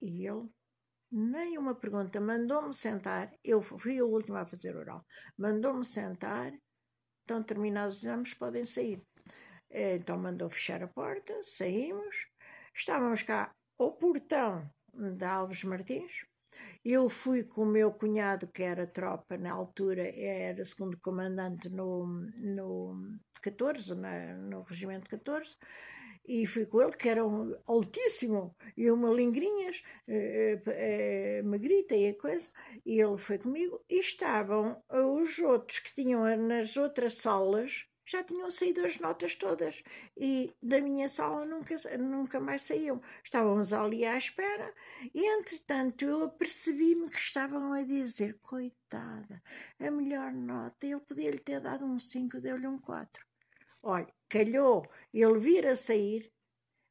e ele, nem uma pergunta, mandou-me sentar, eu fui a última a fazer oral, mandou-me sentar, estão terminados os exames, podem sair. Eh, Então mandou fechar a porta, saímos, estávamos cá ao portão da Alves Martins, eu fui com o meu cunhado, que era tropa na altura, era segundo comandante no, no 14, na, no regimento 14, e fui com ele, que era um altíssimo, e uma lingrinhas, eh, eh, magrita e a coisa, e ele foi comigo, e estavam eh, os outros que tinham nas outras salas, já tinham saído as notas todas, e da minha sala nunca, nunca mais saíam. Estávamos ali à espera, e entretanto eu apercebi-me que estavam a dizer, coitada, a melhor nota, ele podia-lhe ter dado um 5, deu-lhe um 4. Olha, calhou ele vir a sair,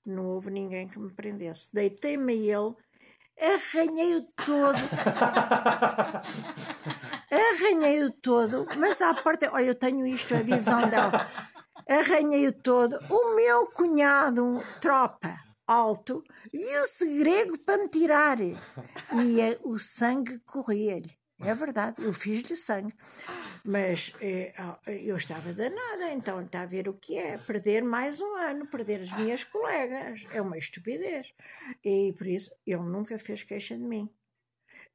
não houve ninguém que me prendesse. Deitei-me a ele, arranhei-o todo, arranhei-o todo, mas à porta, olha, eu tenho isto, a visão dela, arranhei-o todo. O meu cunhado, tropa, alto, viu-se grego para me tirar, e eh, o sangue corria-lhe. É verdade, eu fiz-lhe sangue. Mas eh, ah, eu estava danada, então está a ver o que é. Perder mais um ano, perder as minhas colegas. É uma estupidez. E por isso ele nunca fez queixa de mim.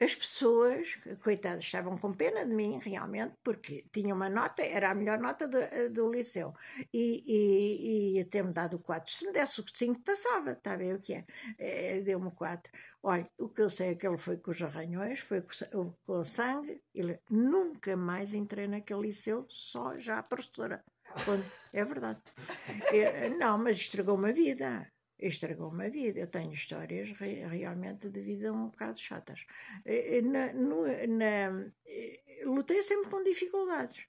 As pessoas, coitadas, estavam com pena de mim, realmente, porque tinha uma nota, era a melhor nota do, do liceu, e, e, e ter-me dado 4. Se me desse o 5, passava, está a ver o que é? é Deu-me 4. Olha, o que eu sei é que ele foi com os arranhões, foi com, com sangue, ele nunca mais entrei naquele liceu, só já a professora. Quando, é verdade. Eu, não, mas estragou-me a vida estragou-me a vida. Eu tenho histórias re, realmente de vida um bocado chatas. Eh, eh, na, no, na, eh, lutei sempre com dificuldades.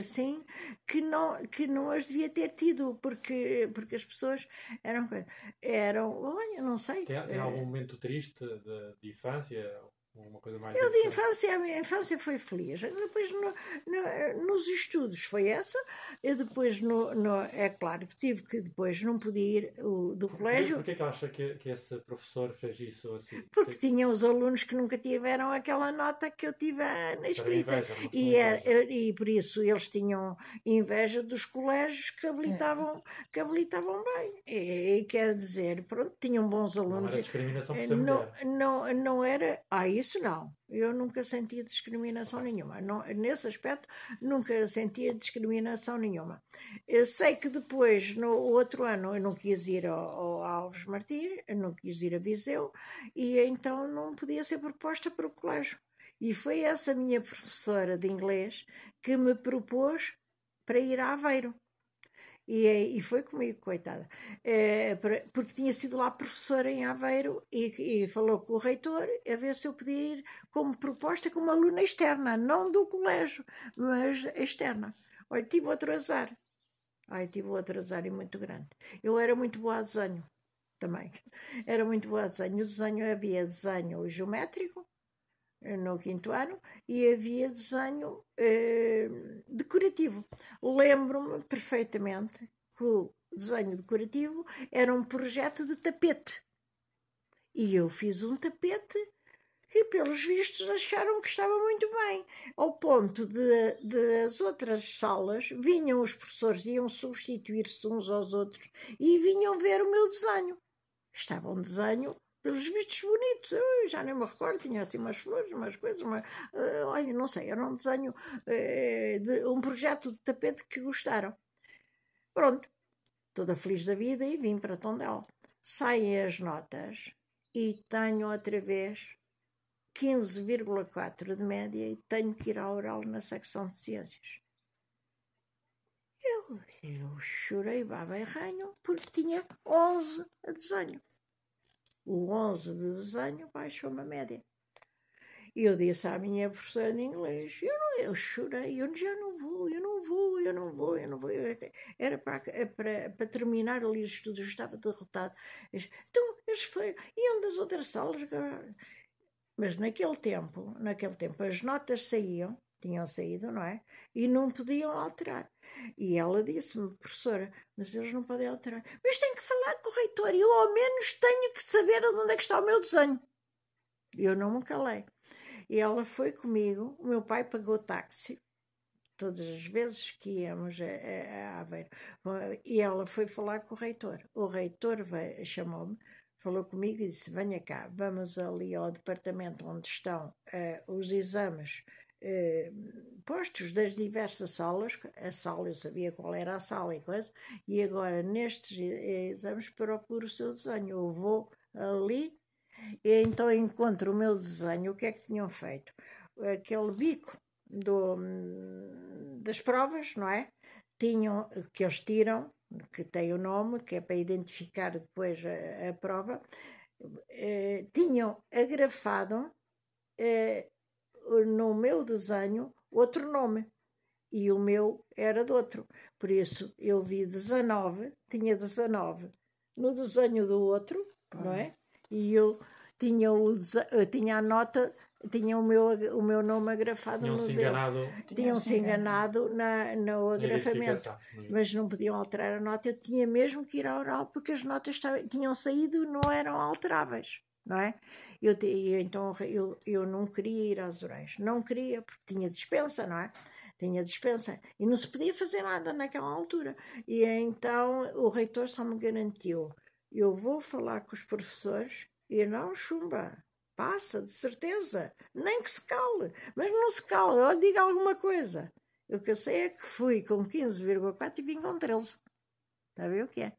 Assim, que não, que não as devia ter tido, porque, porque as pessoas eram. eram olha, não sei. Tem, tem algum momento triste de, de infância? Uma coisa mais eu de infância, a minha infância foi feliz. Depois no, no, nos estudos foi essa. Eu depois, no, no, é claro que tive que depois não podia ir o, do colégio. Porquê que acha que, que esse professor fez isso assim? Porque tinha os alunos que nunca tiveram aquela nota que eu tive na escrita. Inveja, e, era, e por isso eles tinham inveja dos colégios que habilitavam, que habilitavam bem. E, e quer dizer, pronto, tinham bons alunos. Não era discriminação por ser não, não, não era. Ah, isso isso não. Eu nunca senti discriminação nenhuma. Não, nesse aspecto, nunca senti discriminação nenhuma. Eu sei que depois, no outro ano, eu não quis ir ao, ao Alves Martins, eu não quis ir a Viseu, e então não podia ser proposta para o colégio. E foi essa minha professora de inglês que me propôs para ir a Aveiro. E, e foi comigo, coitada, é, porque tinha sido lá professora em Aveiro e, e, falou com o reitor a ver se eu podia ir como proposta como aluna externa, não do colégio, mas externa. Olha, tive outro azar. Ai, tive outro azar e muito grande. Eu era muito boa a desenho também. Era muito boa a desenho. O desenho havia desenho geométrico, no quinto ano e havia desenho eh, decorativo. Lembro-me perfeitamente que o desenho decorativo era um projeto de tapete. E eu fiz um tapete que, pelos vistos, acharam que estava muito bem, ao ponto de, de as outras salas vinham os professores, iam substituir-se uns aos outros e vinham ver o meu desenho. Estava um desenho pelos vistos bonitos. Eu já nem me recordo, tinha assim umas flores, umas coisas, uma, uh, olha, não sei, era um desenho, uh, de, um projeto de tapete que gostaram. Pronto, toda feliz da vida e vim para Tondela. Saem as notas e tenho outra vez 15,4 de média e tenho que ir ao oral na secção de ciências. Eu, eu chorei baba e ranho porque tinha 11 a desenho o 11 de desenho baixou uma média. E eu disse à minha professora de inglês: eu, não, eu chorei, eu já não vou, eu não vou, eu não vou, eu não vou. Era para, para, para terminar ali os estudos, eu estava derrotado. Então, eles foram, iam das outras salas. Mas naquele tempo, naquele tempo, as notas saíam tinham saído, não é? E não podiam alterar. E ela disse-me, professora, mas eles não podem alterar. Mas tenho que falar com o reitor eu ao menos tenho que saber onde é que está o meu desenho. Eu não me calei. E ela foi comigo, o meu pai pagou táxi, todas as vezes que íamos a, a, a Aveiro. E ela foi falar com o reitor. O reitor chamou-me, falou comigo e disse: Venha cá, vamos ali ao departamento onde estão uh, os exames eh, postos das diversas salas, a sala eu sabia qual era a sala e coisa, e agora nestes exames procuro o seu desenho. Eu vou ali e então encontro o meu desenho, o que é que tinham feito? Aquele bico do, das provas, não é? Tinham, que eles tiram, que tem o nome, que é para identificar depois a, a prova, eh, tinham agrafado eh, no meu desenho outro nome e o meu era de outro. Por isso eu vi 19, tinha 19 no desenho do outro, ah. não é? E eu tinha, o, tinha a nota, tinha o meu, o meu nome agrafado tinham no se enganado, Tinham-se enganado na, no agrafamento, mas não podiam alterar a nota. Eu tinha mesmo que ir ao oral porque as notas tinham saído e não eram alteráveis não é? Eu, então eu, eu não queria ir aos Orais, não queria, porque tinha dispensa, não é? Tinha dispensa e não se podia fazer nada naquela altura. E então o reitor só me garantiu: eu vou falar com os professores e não chumba. Passa, de certeza. Nem que se cale. Mas não se cale, ou diga alguma coisa. O que eu sei é que fui com 15,4 e vim com 13. Está a ver o que é?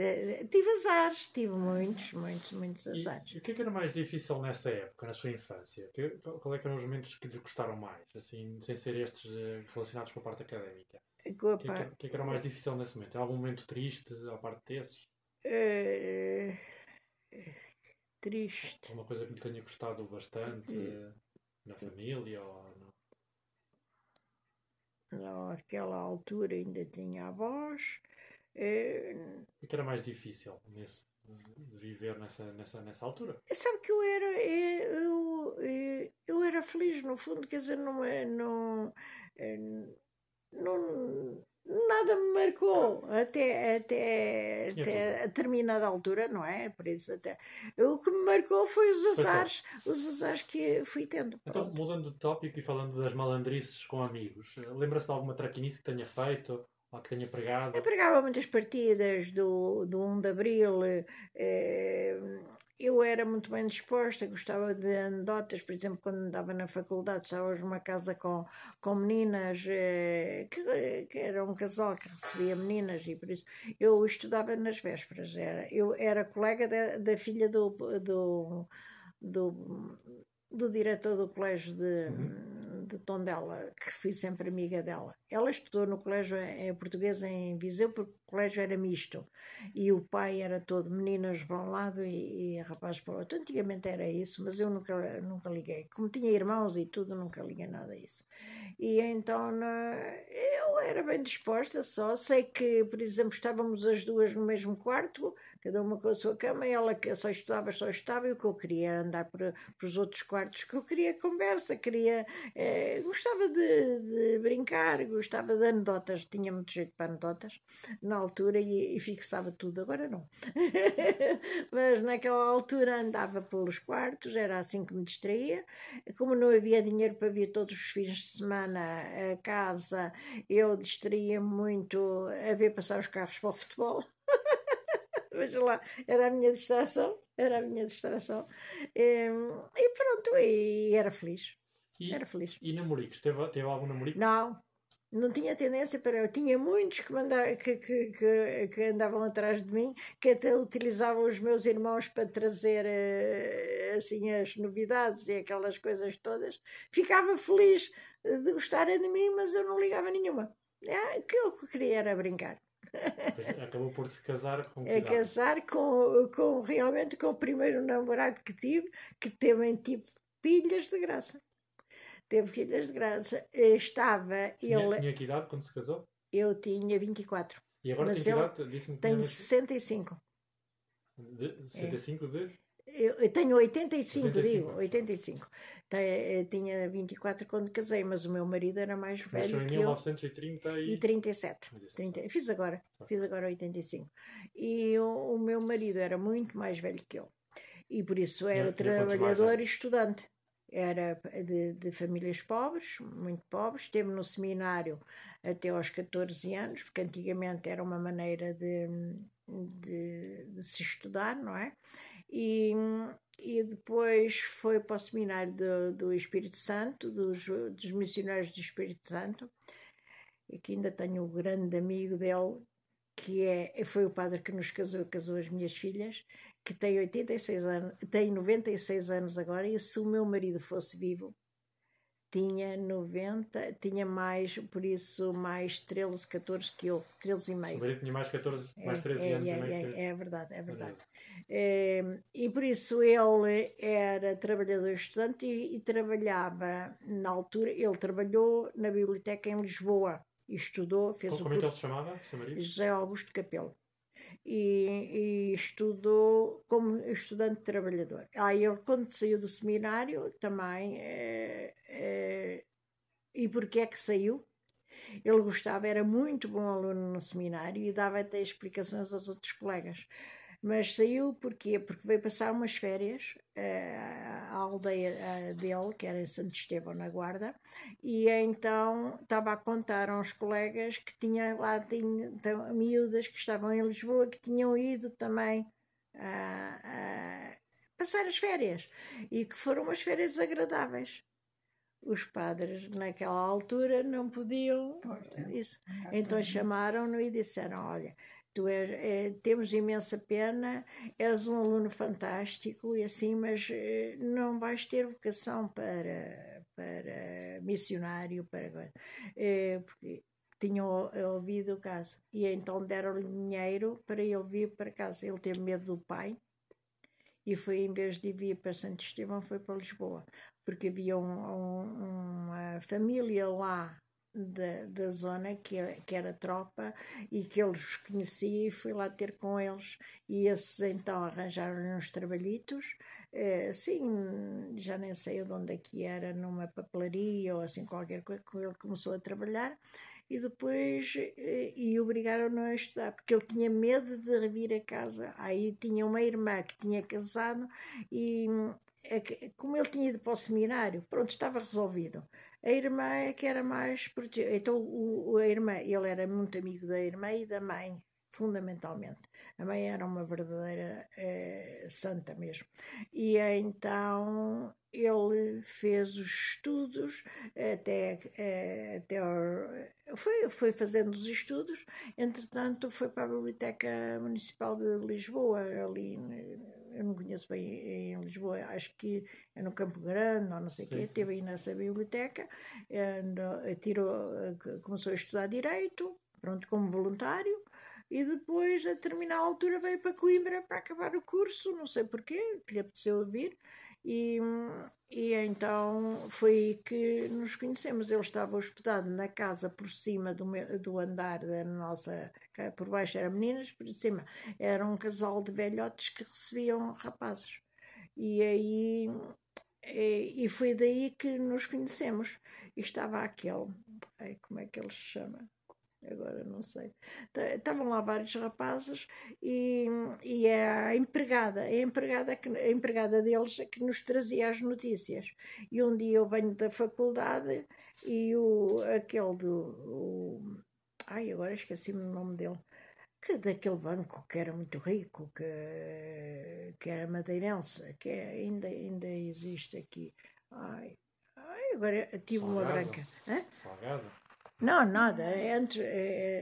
Eh, Tive azares, tive muitos, muitos, muitos azares. e o que é que era mais difícil nessa época, na sua infância? Que, qual é que eram os momentos que lhe gostaram mais, assim, sem ser estes eh, relacionados com a parte académica? Com a O que, é que, que é que era mais difícil nesse momento? Há algum momento triste à parte desses? eh, triste. Alguma coisa que lhe tenha gostado bastante eh, na família? Ou não? Naquela altura ainda tinha avós. Eh, O que é era mais difícil nesse, de viver nessa, nessa, nessa altura? Sabe que eu era, eh, eu, eh, eu era feliz no fundo, quer dizer, não, é- não, não, nada me marcou até, até, até a determinada altura, não é? Por isso até. O que me marcou foi os azares, os azares que fui tendo. Então, mudando de tópico e falando das malandrices com amigos, lembra-se de alguma traquinice que tenha feito ou que tenha pregado? Eu pregava muitas partidas do, do 1 de Abril. eh, eu era muito bem disposta, gostava de anedotas, por exemplo, quando andava na faculdade, estávamos numa casa com, com meninas, eh, que, que era um casal que recebia meninas, e por isso eu estudava nas vésperas. Era, eu era colega da, da filha do, do, do, do diretor do colégio de, de Tondela, que fui sempre amiga dela. Ela estudou no colégio em português em Viseu, porque o colégio era misto. E o pai era todo meninas para um lado e, e rapazes para o outro. Antigamente era isso, mas eu nunca, nunca liguei. Como tinha irmãos e tudo, nunca liguei nada a isso. E então na- eu era bem disposta, só sei que, por exemplo, estávamos as duas no mesmo quarto, cada uma com a sua cama, e ela que só estudava, só estava, e o que eu queria era andar para, para os outros quartos, que eu queria conversa, queria, eh, gostava de, de brincar, gostava de anedotas, tinha muito jeito para anedotas na altura e, e fixava tudo, agora não. Mas naquela altura andava pelos quartos, era assim que me distraía. Como não havia dinheiro para vir todos os fins de semana a casa, eu distraía muito a ver passar os carros para o futebol. Veja lá, era a minha distração, era a minha distração. E, e pronto, e era feliz, E, era feliz. e namoricos? Teve, teve algum namorico? Não, não tinha tendência para. Eu tinha muitos que, manda, que, que, que, que andavam atrás de mim, que até utilizavam os meus irmãos para trazer eh, assim as novidades e aquelas coisas todas. Ficava feliz de gostarem de mim, mas eu não ligava nenhuma. É, que eu queria era brincar. Acabou por se casar com que É idade? casar com, com realmente com o primeiro namorado que tive, que também tive filhas de graça. Teve filhas de graça. Eh, Estava Tinha, ele. tinha que idade quando se casou? Eu tinha 24. E agora Mas tem que idade? Disse-me que Tenho tinha 65. de, 65 de... Eu, tenho 85, 85. digo, 85. Te- eh, Tinha 24 quando casei, mas o meu marido era mais Nasceu velho em que eu. 1930 e... E 37. 37. 30, fiz agora, Só. fiz agora 85. E o, o meu marido era muito mais velho que eu. E por isso era trabalhador e estudante. Era de, de famílias pobres, muito pobres. Esteve no seminário até aos 14 anos, porque antigamente era uma maneira de, de, de se estudar, não é? E, e depois foi para o seminário do, do Espírito Santo, dos, dos missionários do Espírito Santo, e que ainda tenho o grande amigo dele, que é, foi o padre que nos casou, casou as minhas filhas, que tem 86 anos, tem 96 anos agora, e se o meu marido fosse vivo, tinha 90, tinha mais, por isso, mais 13, 14 que eu, 13 e O meio. marido tinha mais 14, mais 13 é, anos é, é, que- é verdade, é verdade. Eh, e por isso ele era trabalhador estudante e, e trabalhava na altura, ele trabalhou na biblioteca em Lisboa e estudou, fez Como, o como é que ele curso se chamava, seu marido? José Augusto Capelo. E, e estudou como estudante trabalhador. Aí ele, quando saiu do seminário, também. eh, eh, e porquê é que saiu? Ele gostava, era muito bom aluno no seminário e dava até explicações aos outros colegas. Mas saiu porquê? Porque veio passar umas férias eh, à aldeia eh, dele, que era em Santo Estevão, na Guarda, e então estava a contar aos colegas que tinha lá tinha, então, miúdas que estavam em Lisboa que tinham ido também a, a passar as férias e que foram umas férias agradáveis. Os padres naquela altura não podiam não. isso. Então chamaram-no e disseram: Olha, tu és, eh, temos imensa pena, és um aluno fantástico e assim, mas eh, não vais ter vocação para, para missionário, para coisa." Eh, porque tinham ou- ouvido o caso. E então deram-lhe dinheiro para ele vir para casa. Ele teve medo do pai e foi, em vez de vir para Santo Estevão, foi para Lisboa, porque havia um- um- uma família lá da, da zona que era, que era tropa e que ele os conhecia e foi lá ter com eles. E esses então arranjaram uns trabalhitos, eh, assim, já nem sei de onde é que era, numa papelaria ou assim qualquer coisa, que ele começou a trabalhar. E depois eh, e obrigaram-no a estudar, porque ele tinha medo de vir a casa. Aí tinha uma irmã que tinha casado e é como ele tinha ido para o seminário, pronto, estava resolvido. A irmã é que era mais protegida. Então o, a irmã, ele era muito amigo da irmã e da mãe, fundamentalmente. A mãe era uma verdadeira eh, santa mesmo. E então ele fez os estudos até, eh, até ao- foi, foi fazendo os estudos, entretanto foi para a Biblioteca Municipal de Lisboa, ali, eu não conheço bem em Lisboa, acho que é no Campo Grande, ou não sei o quê, esteve aí nessa biblioteca, andou, tirou, eh, começou a estudar Direito, pronto, como voluntário, e depois, a determinada altura, veio para Coimbra para acabar o curso, não sei porquê, que lhe apeteceu vir, e, e então foi aí que nos conhecemos. Ele estava hospedado na casa por cima do, meu- do andar da nossa. Por baixo eram meninas, por cima era um casal de velhotes que recebiam rapazes. E aí. E, e foi daí que nos conhecemos. E estava aquele. Ai, como é que ele se chama? Agora não sei. Ta- Estavam lá vários rapazes e, e é a empregada, a empregada, que, a empregada deles é que nos trazia as notícias. E um dia eu venho da faculdade e o, aquele do. O, ai, agora esqueci-me o nome dele. Que daquele banco que era muito rico, que, que era madeirense, que é- ainda, ainda existe aqui. Ai, ai agora tive uma Salgado. branca. Hã? Salgado. Não, nada. É antes, é,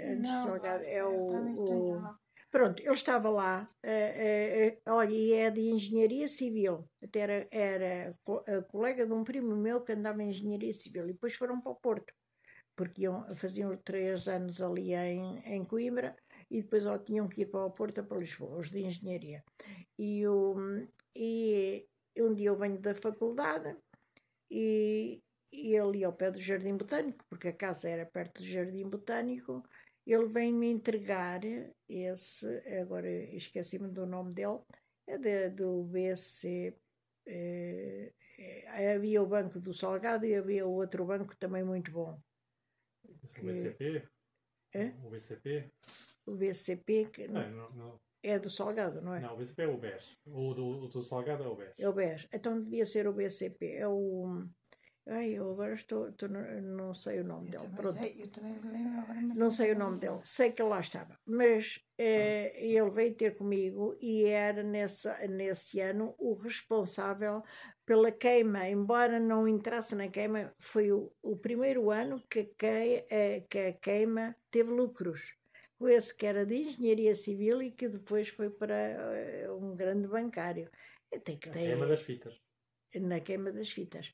é antes de Não, Salgado. É eu também o, o-. Pronto, ele estava lá. eh, olha, e é de engenharia civil. Até era, era co- a colega de um primo meu que andava em engenharia civil. E depois foram para o Porto. Porque iam, faziam três anos ali em, em Coimbra e depois ó, tinham que ir para o Porto para Lisboa, os de engenharia. E, o, e um dia eu venho da faculdade e, e ele ia ao pé do Jardim Botânico, porque a casa era perto do Jardim Botânico, ele vem-me entregar esse, agora esqueci-me do nome dele, é de- do BC. eh, eh, havia o Banco do Salgado e havia o outro banco também muito bom, O Que- BCP? É? O BCP? o BCP, que Não, não, não. é do Salgado, não é? Não, o BCP é o BES. O do, o do Salgado é o BES. É o BES. Então devia ser o BCP. É o. Ai, eu agora estou. estou não sei o nome Eu dele. também, Pronto. sei, eu também me lembro agora. mas Não sei o nome dele. Sei que ele lá estava. Mas eh, ele veio ter comigo e era nesse, nesse ano o responsável pela queima. Embora não entrasse na queima, foi o, o primeiro ano que a, que, eh, que a queima teve lucros. Foi esse que era de engenharia civil e que depois foi para eh, um grande bancário. Tem que A ter queima das fitas. Na queima das fitas.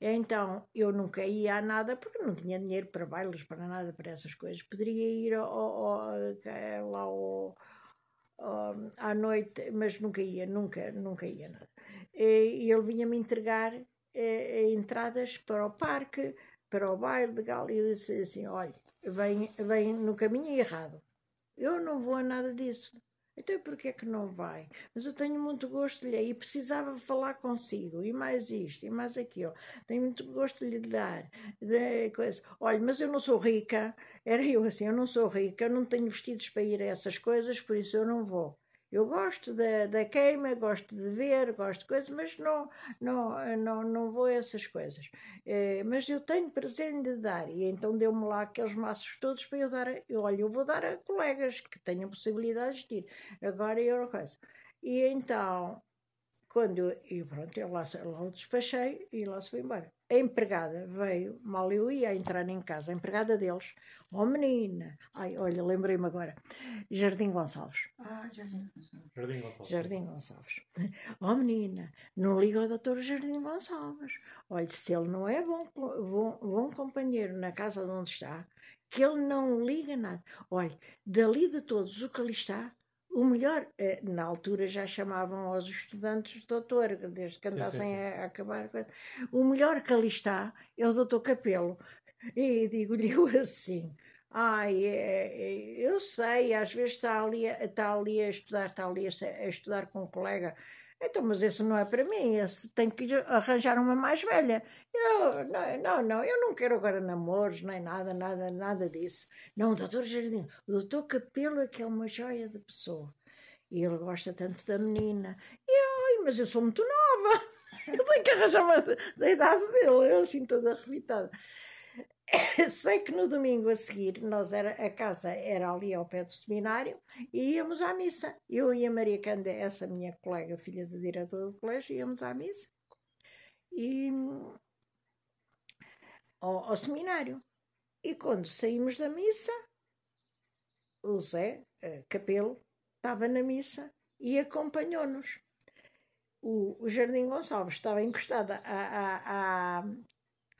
Então eu nunca ia a nada porque não tinha dinheiro para bailes, para nada, para essas coisas. Poderia ir ao, ao- ao- lá ao- à noite, mas nunca ia, nunca, nunca ia nada. E, e ele vinha-me entregar eh, entradas para o parque, para o baile de galo, e eu disse assim: olha, vem, vem no caminho errado. Eu não vou a nada disso. Então porquê é que não vai? Mas eu tenho muito gosto de lhe e precisava falar consigo, e mais isto, e mais aquilo. Tenho muito gosto de lhe dar. De coisa. Olha, mas eu não sou rica. Era eu assim, eu não sou rica, eu não tenho vestidos para ir a essas coisas, por isso eu não vou. Eu gosto da, da queima, gosto de ver, gosto de coisas, mas não, não, não, não vou a essas coisas. Eh, mas eu tenho prazer em dar, e então deu-me lá aqueles maços todos para eu dar. A, eu, olha, eu vou dar a colegas que tenham possibilidades de ir. Agora eu não coisa. E então, quando. E pronto, eu lá, lá o despachei e lá se foi embora. A empregada veio, mal eu ia entrar em casa, a empregada deles, oh menina, ai, olha, lembrei-me agora, Jardim Gonçalves. Ah, já vi. Jardim Gonçalves. Jardim Gonçalves. Oh menina, não liga ao doutor Jardim Gonçalves. Olha, se ele não é bom, bom, bom companheiro na casa de onde está, que ele não liga nada. Olha, dali de todos o que ali está, o melhor, eh, na altura já chamavam aos estudantes doutor, desde que Sim, sim, andassem sim. A, acabar. O melhor que ali está é o doutor Capelo. E digo-lhe assim. Ai, é- é- eu sei, às vezes está ali, a- está ali a estudar, está ali a estudar com um colega. Então, mas esse não é para mim, esse tem que arranjar uma mais velha. Eu, não, não, não, eu não quero agora namoros, nem nada, nada, nada disso. Não, o doutor Jardim, o doutor Capelo é que é uma joia de pessoa. E ele gosta tanto da menina. E, ai, mas eu sou muito nova. Eu tenho que arranjar uma da idade dele, eu assim toda arrebitada. Sei que no domingo a seguir, nós era, a casa era ali ao pé do seminário e íamos à missa. Eu e a Maria Canda, essa minha colega, filha do diretor do colégio, íamos à missa e ao, ao seminário. E quando saímos da missa, o Zé eh, Capelo estava na missa e acompanhou-nos. O, o Jardim Gonçalves estava encostado à, à, à,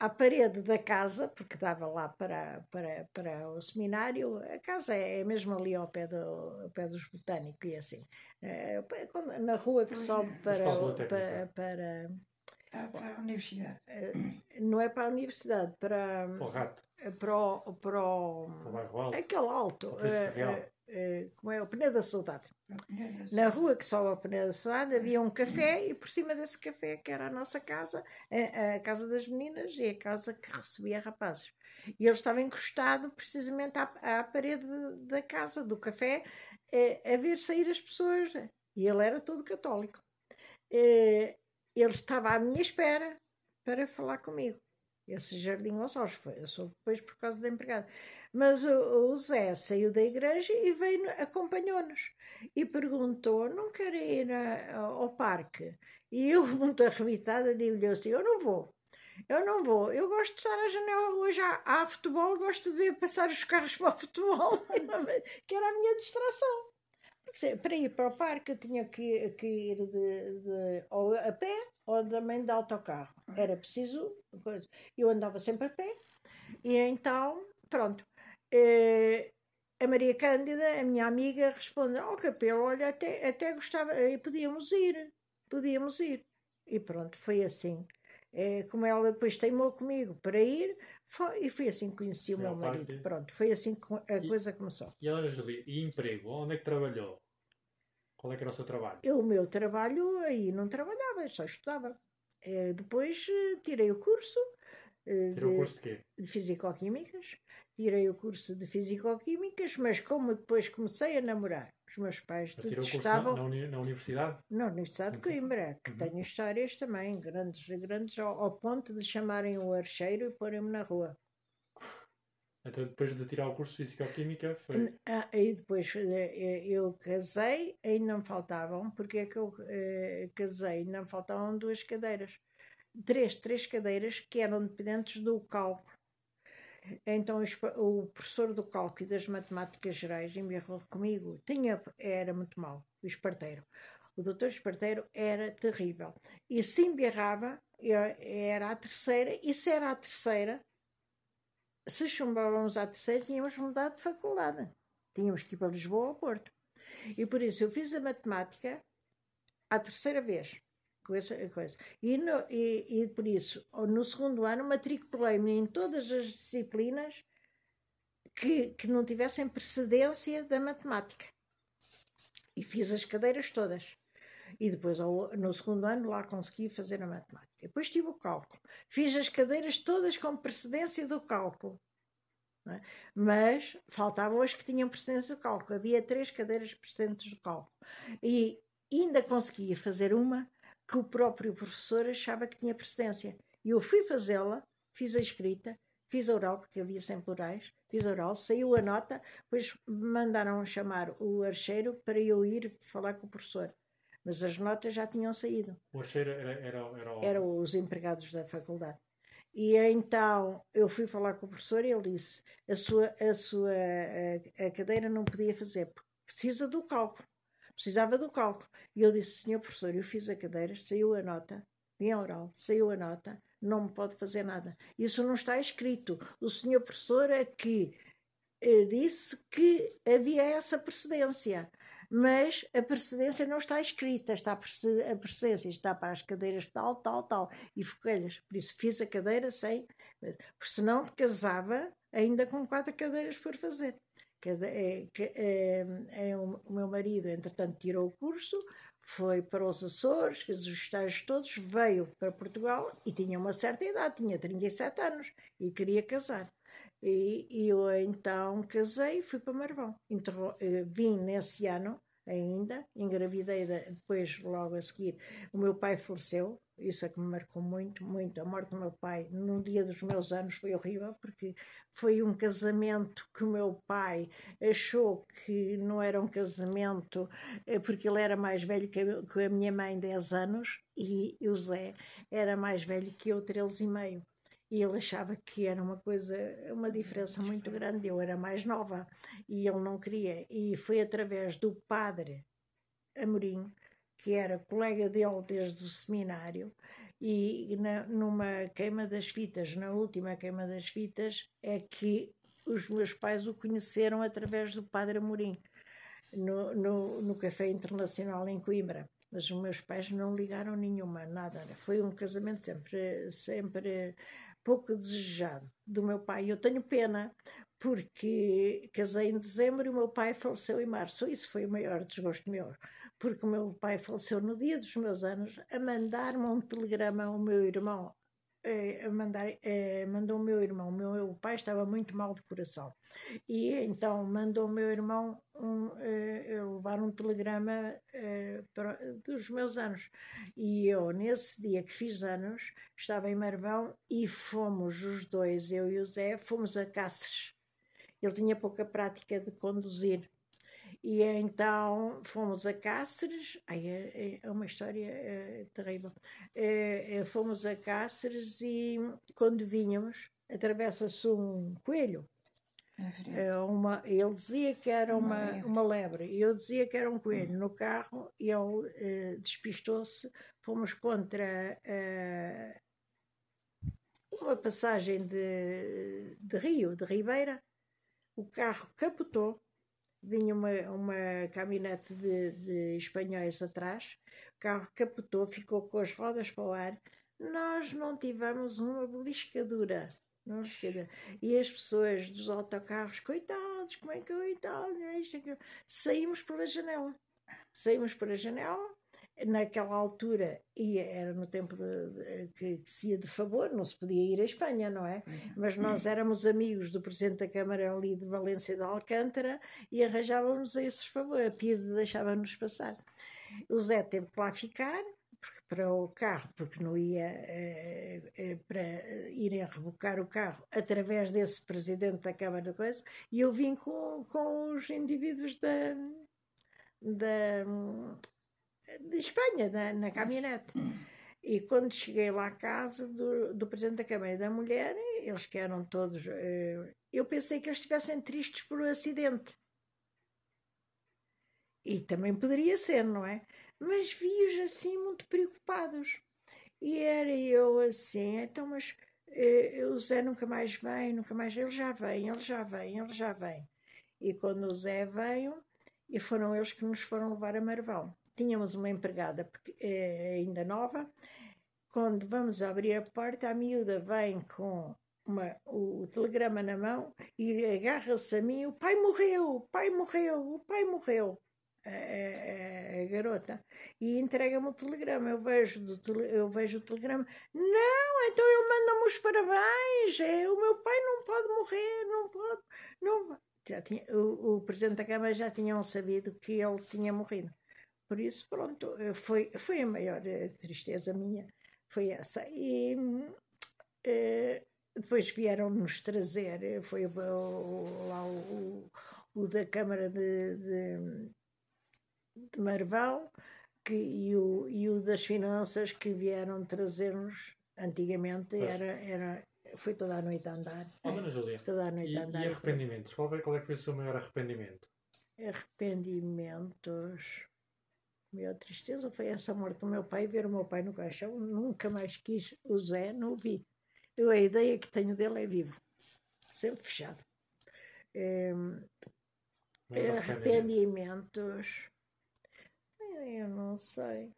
à parede da casa, porque dava lá para, para, para o seminário. A casa é mesmo ali ao pé, do, ao pé dos botânicos e assim. Eh, na rua que sobe é. para, para, para. Ah, para a universidade. Não é para a universidade, para, Para o rato. para, o, para o. Para o bairro alto. Aquele alto. O Príncipe eh, Real. Eh, como é? O Pneu da Saudade. A Pinheira. Na rua que sobe a Pneu da Saudade havia um café e por cima desse café, que era a nossa casa, a, a casa das meninas e a casa que recebia rapazes. E ele estava encostado precisamente à, à parede da casa, do café, eh, a ver sair as pessoas. E ele era todo católico. Eh, Ele estava à minha espera para falar comigo. Esse Jardim Gonçalves foi, eu sou depois por causa da empregada. Mas o, o Zé saiu da igreja e veio, acompanhou-nos e perguntou: Não quer ir a- ao parque? E eu, muito arrebitada, digo-lhe assim: Eu não vou. Eu não vou. Eu gosto de estar à janela hoje. Há, há futebol, gosto de ver passar os carros para o futebol, que era a minha distração. Porque para ir para o parque eu tinha que, que ir de, de- ou a pé ou também de autocarro. Era preciso. Coisa. Eu andava sempre a pé e então, pronto. Eh, a Maria Cândida, a minha amiga, responde: Ó Capelo, olha, até, até gostava, eh, podíamos ir, podíamos ir. E pronto, foi assim. Eh, como ela depois teimou comigo para ir, foi, e foi assim que conheci o meu marido. Pronto, foi assim que a E- coisa começou. E Julie, e emprego? Onde é que trabalhou? Qual é que era o seu trabalho? Eu, o meu trabalho aí não trabalhava, só estudava. Eh, depois eh, tirei o curso Tirou o de, curso de quê? de Fisicoquímicas, tirei o curso de Fisicoquímicas, mas como depois comecei a namorar, os meus pais Mas tirou o curso na, detestavam na, uni- na universidade? na Universidade de Coimbra, que Uhum. tenho histórias também, grandes, grandes, ao, ao ponto de chamarem o archeiro e porem-me na rua. Então, depois de tirar o curso de Fisicoquímica, foi... Ah, e depois eh, eu casei, ainda me faltavam, porque é que eu eh, casei? Me faltavam duas cadeiras. Três, três cadeiras que eram dependentes do cálculo. Então o professor do cálculo e das matemáticas gerais embirrou comigo. Tinha, era muito mau, o esparteiro. O doutor esparteiro era terrível. E se embirrava, eu- era a terceira, e se era a terceira, se chumbávamos à terceira, tínhamos mudado de faculdade. Tínhamos que ir para Lisboa ou Porto. E por isso eu fiz a matemática à terceira vez. Com essa coisa. E, no- e, e por isso, no segundo ano, matriculei-me em todas as disciplinas que, que não tivessem precedência da matemática. E fiz as cadeiras todas. E depois, no segundo ano, lá consegui fazer a matemática. Depois tive o cálculo. Fiz as cadeiras todas com precedência do cálculo. é? Mas faltavam as que tinham precedência do cálculo. Havia três cadeiras precedentes do cálculo. E ainda conseguia fazer uma que o próprio professor achava que tinha precedência. E eu fui fazê-la, fiz a escrita, fiz a oral, porque havia sempre orais, fiz a oral, saiu a nota, depois mandaram chamar o archeiro para eu ir falar com o professor. Mas as notas já tinham saído. O archeiro era, era, era, o- Eram os empregados da faculdade. E então eu fui falar com o professor e ele disse: a sua, a sua a, a cadeira não podia fazer, porque precisa do cálculo. Precisava do cálculo. E eu disse: Senhor professor, eu fiz a cadeira, saiu a nota, vim a oral, saiu a nota, não me pode fazer nada. Isso não está escrito. O senhor professor é que eh, disse que havia essa precedência. Mas a precedência não está escrita, está a prece- a precedência está para as cadeiras tal, tal, tal, e foquelhas. Por isso fiz a cadeira sem, porque senão casava ainda com quatro cadeiras por fazer. É, que- é, é, o meu marido, entretanto, tirou o curso, foi para os Açores, fez os estágios todos, veio para Portugal e tinha uma certa idade, tinha 37 anos e queria casar. E, e eu então casei e fui para Marvão. Eh, vim nesse ano ainda, engravidei depois, logo a seguir. O meu pai faleceu, isso é que me marcou muito, muito. A morte do meu pai no dia dos meus anos foi horrível, porque foi um casamento que o meu pai achou que não era um casamento, eh, porque ele era mais velho que a minha mãe, 10 anos, e o Zé era mais velho que eu, 13 e meio. E ele achava que era uma coisa, uma diferença muito grande. Eu era mais nova e ele não queria. E foi através do padre Amorim, que era colega dele desde o seminário, e na, numa queima das fitas, na última queima das fitas, é que os meus pais o conheceram através do padre Amorim, no, no, no Café Internacional em Coimbra. Mas os meus pais não ligaram nenhuma, nada. Foi um casamento sempre, sempre pouco desejado do meu pai. Eu tenho pena, porque casei em dezembro e o meu pai faleceu em março. Isso foi o maior desgosto meu, porque o meu pai faleceu no dia dos meus anos a mandar-me um telegrama ao meu irmão. Eh, A mandar, eh, mandou o meu irmão, o meu pai estava muito mal de coração, e então mandou o meu irmão um, eh, levar um telegrama para- dos meus anos. E eu, nesse dia que fiz anos, estava em Marvão e fomos os dois, eu e o Zé, fomos a Cáceres. Ele tinha pouca prática de conduzir. E então fomos a Cáceres, ai, é, é uma história eh, terrível. Eh, fomos a Cáceres e quando vinhamos, atravessa-se um coelho. É uma, ele dizia que era Uma uma, lebre. uma lebre e eu dizia que era um coelho. No carro ele eh, despistou-se, fomos contra eh, uma passagem de, de rio, de Ribeira. O carro capotou, vinha uma, uma caminhonete de, de espanhóis atrás, o carro capotou, ficou com as rodas para o ar. Nós não tivemos uma beliscadura. Não. E as pessoas dos autocarros, coitados, como é que coitados, é isto, aquilo. Saímos pela janela. Saímos pela janela. Naquela altura, ia, era no tempo de, de- que, que se ia de favor, não se podia ir à Espanha, não é? Mas nós éramos amigos do Presidente da Câmara ali de Valência de Alcântara e arranjávamos esses favores. A PIDE deixava-nos passar. O Zé teve que lá ficar para o carro, porque não ia eh, eh, para irem rebocar o carro através desse presidente da Câmara de Coisa, e eu vim com, com os indivíduos da, da, de Espanha, na, na caminhonete. E quando cheguei lá à casa do, do presidente da Câmara e da Mulher, eles que eram todos. eh, eu pensei que eles estivessem tristes por um acidente. E também poderia ser, não é? Mas vi-os assim muito preocupados. E era eu assim, então, mas eh, o Zé nunca mais vem, nunca mais. Ele já vem, ele já vem, ele já vem. E quando o Zé veio, e foram eles que nos foram levar a Marvão. Tínhamos uma empregada eh, ainda nova. Quando vamos abrir a porta, a miúda vem com uma- o telegrama na mão e agarra-se a mim: o pai morreu, o pai morreu, o pai morreu. a, a- a garota, e entrega-me o telegrama. Eu vejo, do tele- eu vejo o telegrama. Não, então ele manda-me os parabéns. É, o meu pai não pode morrer, não pode. Não. Já tinha, o, o presidente da Câmara já tinham sabido que ele tinha morrido. Por isso, pronto, eh, foi, foi a maior eh, tristeza minha. Foi essa. E eh, depois vieram-nos trazer, foi lá o, o da Câmara de, de, de Marvão que, e, o, e o das Finanças que vieram trazer-nos. Antigamente Pois. era, era, foi toda a noite a andar. Oh, Dona Júlia. Toda a noite E, a andar. e arrependimentos? Qual, foi, qual é que foi o seu maior arrependimento? arrependimentos. A maior tristeza foi essa morte do meu pai, ver o meu pai no caixão. Nunca mais quis o Zé, não o vi. Eu, a ideia que tenho dele é vivo, sempre fechado. Maior arrependimentos. Eu não sei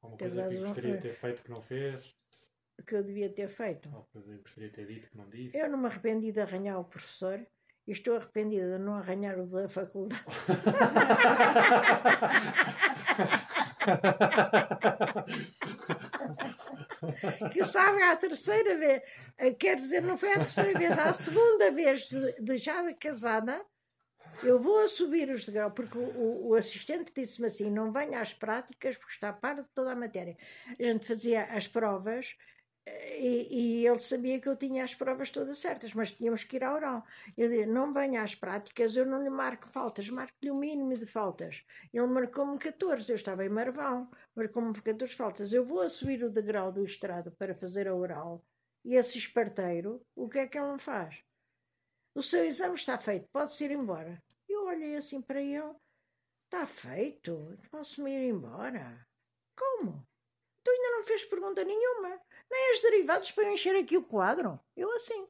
Alguma coisa que gostaria de ter feito que não fez? que eu devia ter feito. Ou que gostaria de ter dito que não disse? Eu não me arrependi de arranhar o professor e estou arrependida de não arranhar o da faculdade. que sabe à terceira vez, eh, quer dizer, não foi à terceira vez, à segunda vez de, já casada, eu vou a subir os degraus, porque o, o- assistente disse-me assim: não venha às práticas, porque está a par de toda a matéria. A gente fazia as provas e, e ele sabia que eu tinha as provas todas certas, mas tínhamos que ir ao oral. Eu disse: não venha às práticas, eu não lhe marco faltas, marco-lhe o mínimo de faltas. Ele marcou-me 14, eu estava em Marvão, marcou-me 14 faltas. Eu vou a subir o degrau do estrado para fazer a oral e esse esparteiro, o que é que ele me faz? O seu exame está feito, pode-se ir embora. Eu olhei assim para ele: está feito, posso-me ir embora? Como? Tu ainda não fez pergunta nenhuma, nem as derivados para encher aqui o quadro. Eu assim.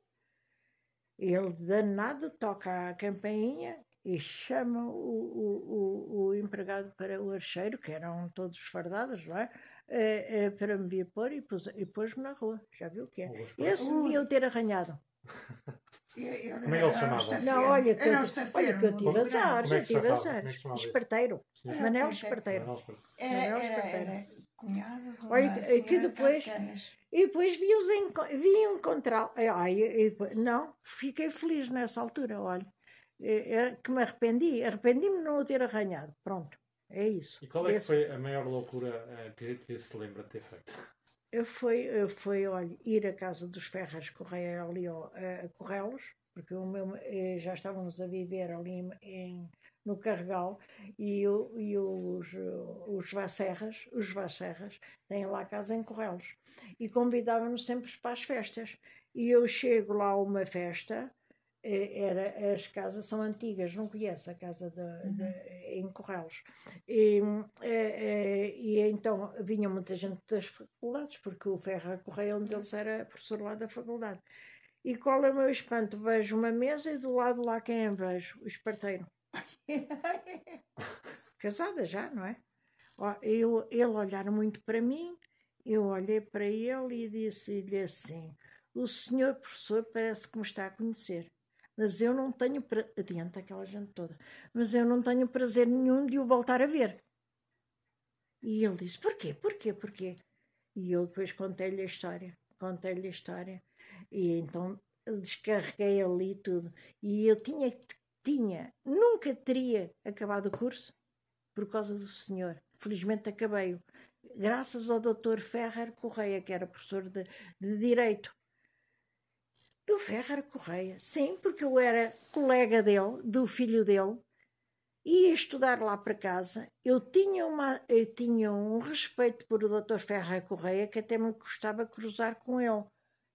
Ele danado toca a campainha e chama o, o, o, o empregado para o archeiro, que eram todos fardados, não é? Eh, eh, para me vir pôr e pôs- pôs-me na rua. Já viu o que é? Esse devia eu ter arranhado. Eu- eu- Como é que ele chamava? Não, olha que, Era olha que eu tive azar, é já tive chamava? azar. É? Esparteiro. Manel é. Esparteiro. Manuel Esparteiro. Era, Manuel era, Esparteiro. era cunhado de Olha que- que depois- Carcanas. E depois vi-os enco- vi encontrar. Ai, e depois- não, fiquei feliz nessa altura, olha. É, é que me arrependi. Arrependi-me de não o ter arranhado. Pronto. É isso. E qual é que Esse- foi a maior loucura eh, que, que se lembra de ter feito? Eu Foi, eu foi, olha, ir à casa dos Ferras Correia ali ao- a, Correlos, porque o meu, eh, já estávamos a viver ali em- no Carregal e, o, e os, os Vasserras, os Vasserras, têm lá casa em Correlos e convidavam-nos sempre para as festas. E eu chego lá a uma festa, eh, era, as casas são antigas, não conheço a casa de, de- em Correlos. E, eh, eh, e então vinha muita gente das faculdades, porque o Ferra Correia, um deles era professor lá da faculdade. E qual é o meu espanto? Vejo uma mesa e do lado lá quem vejo? O esparteiro. Casada já, não é? Eu, ele olhar muito para mim, eu olhei para ele e disse-lhe assim: O senhor professor parece que me está a conhecer, mas eu não tenho. Pra... Adianta aquela gente toda, mas eu não tenho prazer nenhum de o voltar a ver. E ele disse: Porquê? Porquê? Porquê? E eu depois contei-lhe a história. Contei-lhe a história. E então descarreguei ali tudo. E eu tinha, tinha, nunca teria acabado o curso por causa do senhor. Felizmente acabei-o. Graças ao doutor Ferrer Correia, que era professor de, de Direito. Do Ferrer Correia, sim, porque eu era colega dele, do filho dele, ia estudar lá para casa. Eu tinha, uma, eu tinha um respeito por o doutor Ferrer Correia que até me gostava cruzar com ele.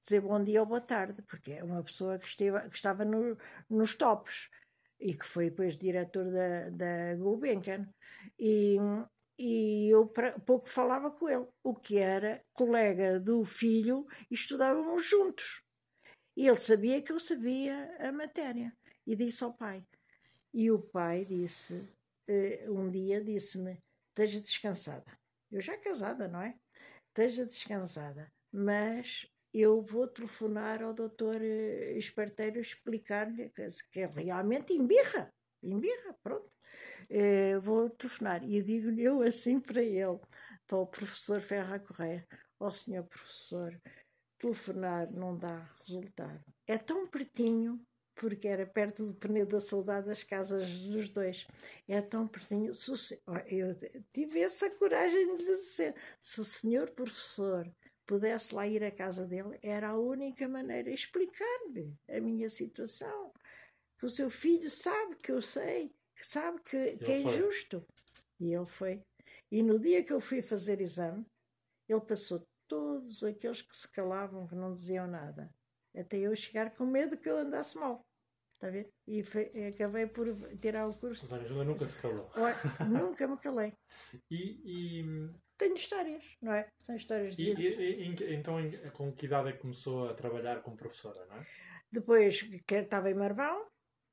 Dizer bom dia ou boa tarde, porque é uma pessoa que, esteve, que estava no, nos tops e que foi depois diretor da, da Gulbenkian. E, e eu pouco falava com ele, o que era colega do filho e estudávamos juntos. E ele sabia que eu sabia a matéria e disse ao pai. E o pai disse, eh, um dia disse-me, esteja descansada. Eu já casada, não é? Esteja descansada, mas eu vou telefonar ao doutor eh, Esparteiro explicar-lhe que, que realmente embirra. em birra, pronto. Eh, vou telefonar. E digo-lhe eu assim para ele, para o professor Ferra Correia: Ó oh, senhor professor, telefonar não dá resultado. É tão pertinho, porque era perto do Penedo da Saudade, as casas dos dois. É tão pertinho. Eu tive essa coragem de dizer: se o senhor professor pudesse lá ir à casa dele, era a única maneira de explicar-lhe a minha situação. Que o seu filho sabe que eu sei, que sabe que, que é injusto. E ele foi. E no dia que eu fui fazer exame, ele passou todos aqueles que se calavam, que não diziam nada, até eu chegar com medo que eu andasse mal. Está a ver? E foi, acabei por tirar o curso. Mas Angela nunca se calou. nunca me calei. E, e, Tenho histórias, não é? São histórias de e, e, Então, com que idade é que começou a trabalhar como professora, não é? Depois que estava em Marvão,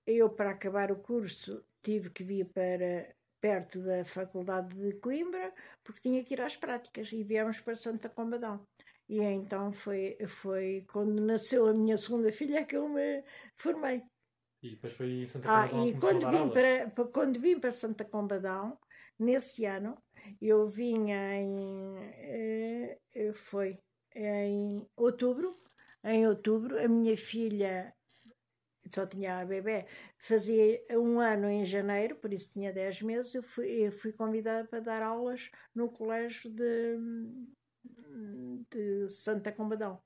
eu, para acabar o curso, tive que vir para perto da Faculdade de Coimbra, porque tinha que ir às práticas e viemos para Santa Combadão. E então foi, foi quando nasceu a minha segunda filha que eu me formei. E depois foi em Santa Combadão. Ah, e quando vim, para, quando vim para Santa Combadão, nesse ano, eu vinha em. Eh, foi em outubro. Em outubro, a minha filha só tinha a bebê, fazia um ano em janeiro, por isso tinha 10 meses, eu fui, eu fui convidada para dar aulas no colégio de, de Santa Combadão.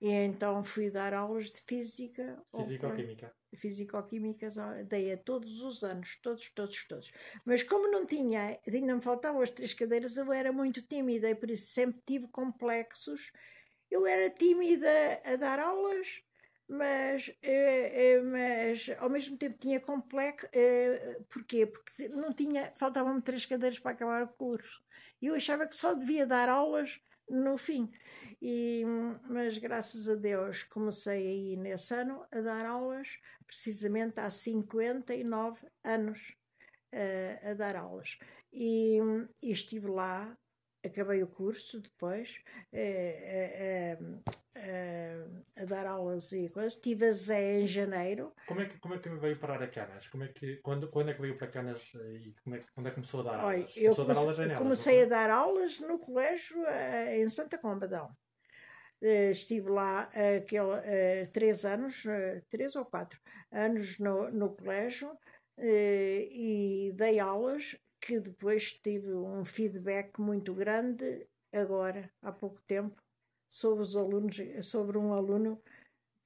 E então fui dar aulas de física. Físico-química. Físico-química, dei a todos os anos, todos, todos, todos. Mas como não tinha, ainda me faltavam as três cadeiras, eu era muito tímida e por isso sempre tive complexos. Eu era tímida a dar aulas, mas, eh, eh, mas ao mesmo tempo tinha complexo. Eh, porquê? Porque não tinha, faltavam-me três cadeiras para acabar o curso. E eu achava que só devia dar aulas no fim. E, mas graças a Deus comecei aí nesse ano a dar aulas, precisamente há 59 anos a, a dar aulas. E, e estive lá acabei o curso depois eh, eh, eh, a dar aulas e coisas. Estive a Zé em janeiro. Como é que, como é que veio parar a Canas? Como é que, quando, quando é que veio para Canas e como é, quando é que começou a dar Olha, aulas? Eu comecei, a, dar aulas em comecei a dar aulas no colégio em Santa Combadão. estive lá aquele, três anos, três ou quatro anos no, no colégio e dei aulas que depois tive um feedback muito grande agora, há pouco tempo, sobre os alunos, sobre um aluno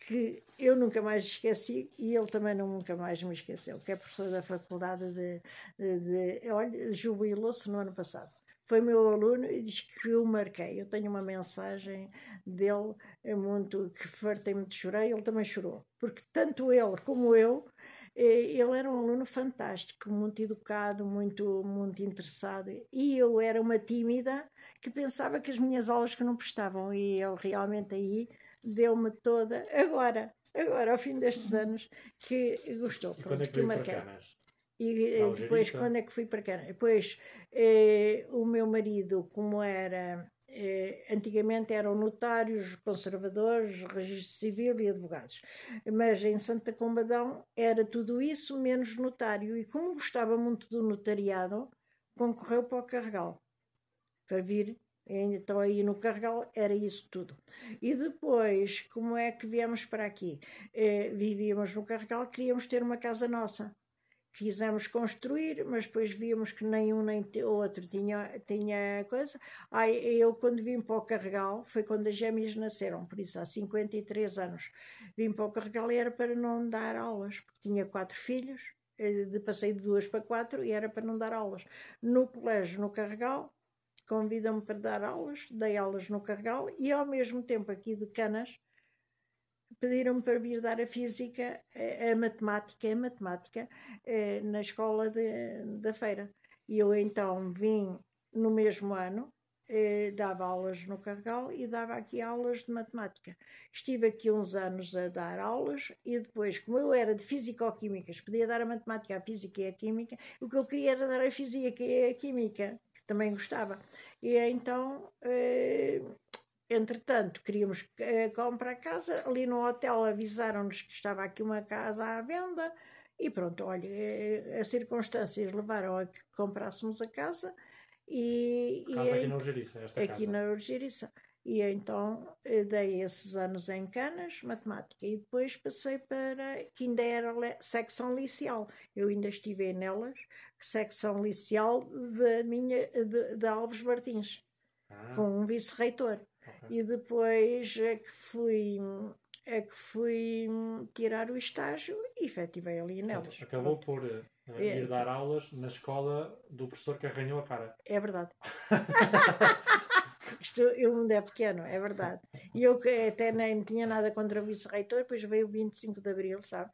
que eu nunca mais esqueci e ele também nunca mais me esqueceu, que é professor da faculdade de, de, de olha, jubilou-se no ano passado. Foi meu aluno e diz que eu marquei. Eu tenho uma mensagem dele é muito que fartei-me de chorar e ele também chorou. Porque tanto ele como eu ele era um aluno fantástico, muito educado, muito, muito interessado. E eu era uma tímida que pensava que as minhas aulas que não prestavam. E ele realmente aí deu-me toda. Agora, agora, ao fim destes anos, que gostou. E quando é que, que marquei. E eh, depois, quando é que fui para cá? Depois, eh, o meu marido, como era antigamente eram notários, conservadores, registro civil e advogados. Mas em Santa Combadão era tudo isso menos notário. E como gostava muito do notariado, concorreu para o Carregal. Para vir, então aí no Carregal era isso tudo. E depois, como é que viemos para aqui? Eh, vivíamos no Carregal, queríamos ter uma casa nossa fizemos construir, mas depois víamos que nenhum nem outro tinha, tinha coisa. Ai, eu, quando vim para o Carregal, foi quando as gêmeas nasceram, por isso há 53 anos. Vim para o Carregal e era para não dar aulas, porque tinha quatro filhos, eh, de, passei de duas para quatro e era para não dar aulas. No colégio, no Carregal, convidam-me para dar aulas, dei aulas no Carregal e ao mesmo tempo aqui de Canas pediram-me para vir dar a física, a, matemática, a matemática, eh, na escola de, da feira. E eu então vim no mesmo ano, eh, dava aulas no Carregal e dava aqui aulas de matemática. Estive aqui uns anos a dar aulas e depois, como eu era de físico-químicas, podia dar a matemática, a física e a química, o que eu queria era dar a física e a química, que também gostava. E então eh, Entretanto, queríamos uh, comprar casa. Ali no hotel avisaram-nos que estava aqui uma casa à venda. E pronto, olha, eh, as circunstâncias levaram a que comprássemos a casa e, e aqui na Algeriça, esta aqui casa. na Urgiriça. E então eh, dei esses anos em Canas, matemática, e depois passei para, que ainda era secção liceal. Eu ainda estive nelas, secção liceal da minha, de, de Alves Martins, Ah, com um vice-reitor. E depois é que fui, é que fui tirar o estágio e efetivei ali nelas. Acabou por É. ir dar aulas na escola do professor que arranhou a cara. É verdade. Isto, o mundo é pequeno, é verdade. E eu que até nem tinha nada contra o vice-reitor, depois veio o 25 de Abril, sabe?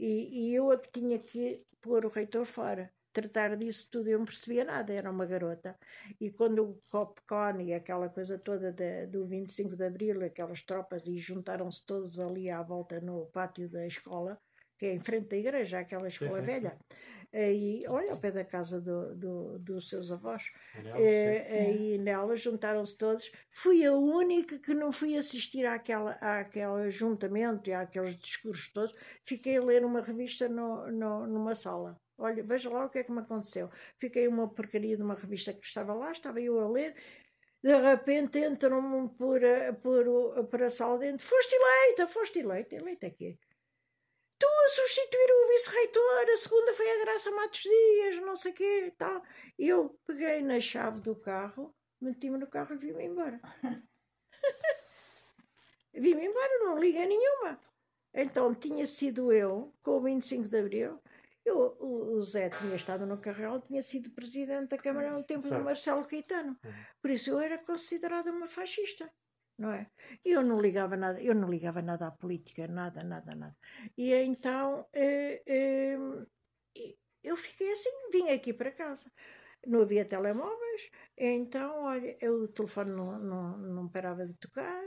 E, e eu a que tinha que pôr o reitor fora. Tratar disso tudo, eu não percebia nada, era uma garota. E quando o Copcon e aquela coisa toda da- do 25 de Abril, aquelas tropas, e juntaram-se todos ali à volta no pátio da escola, que é em frente da igreja, aquela escola sim, velha. Aí, olha, ao pé da casa do, do- dos seus avós. Daniel, Eh, sim. aí nela juntaram-se todos. Fui a única que não fui assistir àquela, àquele ajuntamento e àqueles discursos todos. Fiquei a ler uma revista no, no- numa sala. Olha, veja lá o que é que me aconteceu. Fiquei uma porcaria de uma revista que estava lá, estava eu a ler. De repente entram-me por, a- por, por. Foste eleita, foste eleita. Eleita aqui. Tu a substituir o vice-reitor, a segunda foi a Graça Matos Dias, não sei o quê, tal. Eu peguei na chave do carro, meti-me no carro e vim-me embora. vim-me embora, não liga nenhuma. Então tinha sido eu, com o 25 de Abril, eu, o, Zé tinha estado no Carregal, tinha sido presidente da Câmara no tempo do Marcelo Caetano. Uhum. Por isso eu era considerada uma fascista, não é? E eu não ligava nada, eu não ligava nada à política, nada, nada, nada. E então eh, eh, eu fiquei assim, vim aqui para casa. Não havia telemóveis, então, olha, eu- o telefone não, não, não parava de tocar,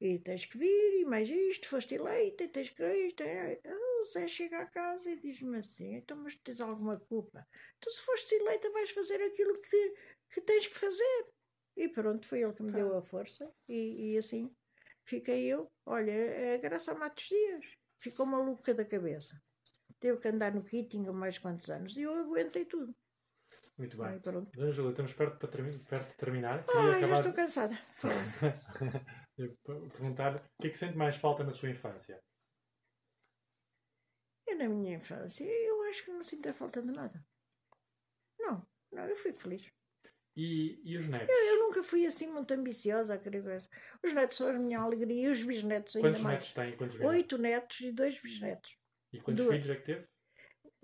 e tens que vir, e mais isto, foste eleita, e tens que isto. é. O Zé chega a casa e diz-me assim, então, mas tens alguma culpa? Tu se foste eleita vais fazer aquilo que, que tens que fazer. E pronto, foi ele que me deu a força, e, e assim fiquei eu. Olha, a Graça Matos Dias ficou maluca da cabeça. Teve que andar no kitting há mais quantos anos, e eu aguentei tudo. Muito bem. pronto. Dona Júlia, estamos perto, para termi- perto de terminar. Ah, Queria já acabar estou cansada. Perguntar o que é que sente mais falta na sua infância? Eu, na minha infância, eu acho que não sinto a falta de nada. Não, não, eu fui feliz. E, e os netos? Eu nunca fui assim muito ambiciosa a querer coisa. Os netos são a minha alegria e os bisnetos ainda Quantos mais. netos tem? Quantos? Oito netos e dois bisnetos. E quantos Duas. filhos é que teve?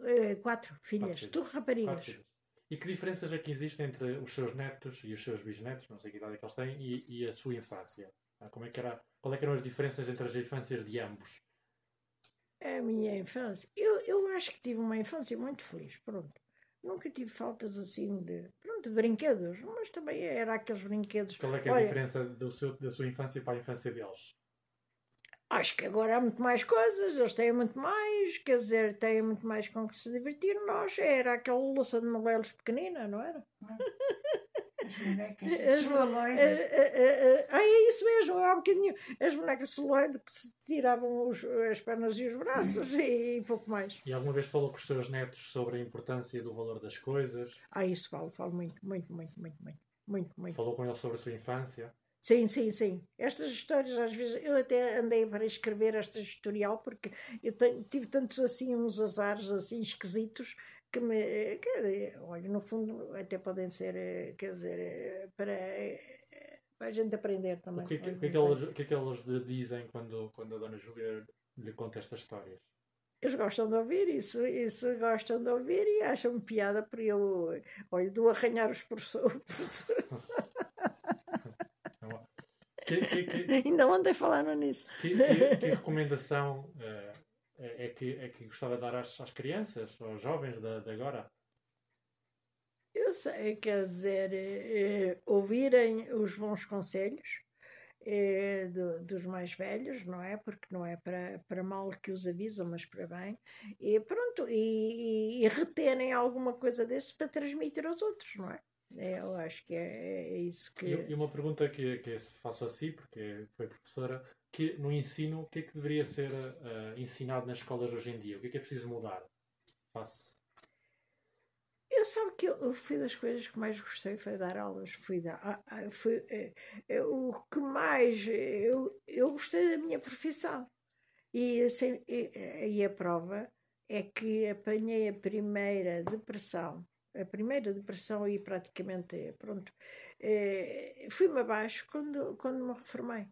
Eh, quatro filhas, filhos. tudo raparigas. Quatro filhos. E que diferenças é que existem entre os seus netos e os seus bisnetos, não sei que idade é que eles têm, e, e a sua infância? Ah, Como é que era, qual é que eram as diferenças entre as infâncias de ambos? A minha infância, eu, eu acho que tive uma infância muito feliz, pronto. Nunca tive faltas assim de, pronto, de brinquedos, mas também era aqueles brinquedos. Qual é que é a Olha, diferença do seu, da sua infância para a infância deles? Acho que agora há muito mais coisas, eles têm muito mais, quer dizer, têm muito mais com que se divertir. Nós era aquela louça de molelos pequenina, não era? As bonecas As celuloide. Ah, é isso mesmo, há um bocadinho. As bonecas celuloide que se tiravam os- as pernas e os braços e, pouco mais. E alguma vez falou com os seus netos sobre a importância do valor das coisas? Ah, isso falo, falo muito, muito, muito, muito, muito, muito, muito. Falou com eles sobre a sua infância? Sim, sim, sim. Estas histórias, às vezes, eu até andei para escrever esta historial porque eu tenho- tive tantos assim, uns azares assim esquisitos que me. que, olha, no fundo, até podem ser, eh, quer dizer, eh, para, eh, para a gente aprender também. O que, é que, que é que eles, o que é que eles lhe dizem quando, quando a Dona Júlia lhe conta estas histórias? Eles gostam de ouvir isso, isso gostam de ouvir e acham piada para eu, olha, do arranhar os professores. Que, que, que, Ainda ontem falaram nisso. que, recomendação eh, é, é que, é que gostava de dar às, às crianças, aos jovens de, de agora? Eu sei, quer dizer, eh, ouvirem os bons conselhos eh, do- dos mais velhos, não é? Porque não é para, para mal que os avisam, mas para bem. E pronto, e, e- e reterem alguma coisa desse para transmitir aos outros, não é? É, Eu acho que é, é isso que. E, e uma pergunta que, que faço a si, porque foi professora, que no ensino, o que é que deveria ser eh, ensinado nas escolas hoje em dia? O que é que é preciso mudar? face? Eu sabe que eu, eu fui das coisas que mais gostei foi dar aulas. Fui dar, ah, ah, foi, eh, eh, o que mais eu, eu gostei da minha profissão. E, assim, e, e a prova é que apanhei a primeira depressão. A primeira depressão e praticamente, pronto, eh, fui-me abaixo quando, quando me reformei.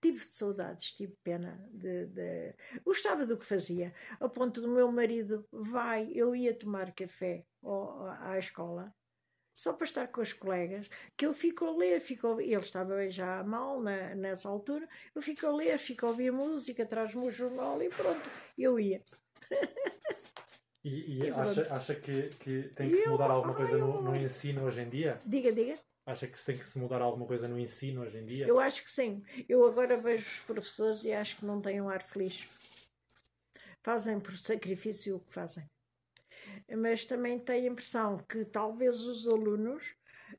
Tive saudades, tive pena de, de, Gostava do que fazia, ao ponto do meu marido vai, eu ia tomar café ao, à escola, só para estar com os colegas, que eu fico a ler, fico ele estava já mal na, nessa altura, eu fico a ler, fico a ouvir música, traz-me o jornal e pronto, eu ia. E, e acha, acha que, que tem que se Eu- mudar alguma ai, coisa no, no ensino hoje em dia? Diga, diga. Acha que se tem que se mudar alguma coisa no ensino hoje em dia? Eu acho que sim. Eu agora vejo os professores e acho que não têm um ar feliz. Fazem por sacrifício o que fazem. Mas também tenho a impressão que talvez os alunos,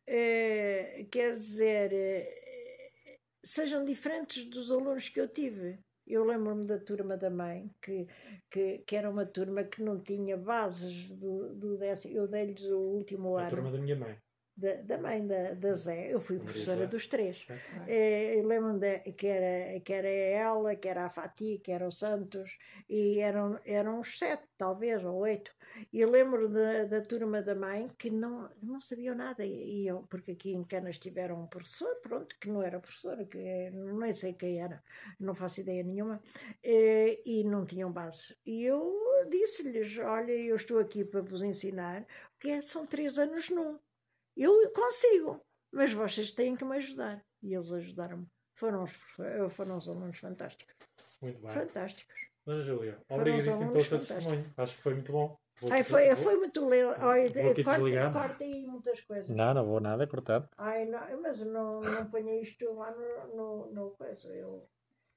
eh, quer dizer, eh, sejam diferentes dos alunos que eu tive. Eu lembro-me da turma da mãe, que, que, que era uma turma que não tinha bases do, do décimo. Eu dei-lhes o último A ano turma da minha mãe. Da, da mãe da, da Zé. Eu fui professora dos três. Eh, eu lembro de, que, era, que era ela, que era a Fati, que era o Santos, e eram, eram uns sete, talvez, ou oito. E lembro da, da turma da mãe que não, não sabiam nada, e iam, porque aqui em Canas tiveram um professor, pronto, que não era professor, que nem sei quem era, não faço ideia nenhuma, eh, e não tinham base. E eu disse-lhes: Olha, eu estou aqui para vos ensinar, porque são três anos num. Eu consigo, mas vocês têm que me ajudar. E eles ajudaram-me. Foram os, professores- foram os alunos fantásticos. Muito bem. Fantásticos. Dona Júlia, obrigadíssimo pelo seu testemunho. Acho que foi muito bom. Vou- Ai, foi, foi muito legal. Aqui corta, corta aí muitas coisas. Não, não vou nada cortar. Ai, não, mas não, não ponha isto lá no, no, no coisa. Eu,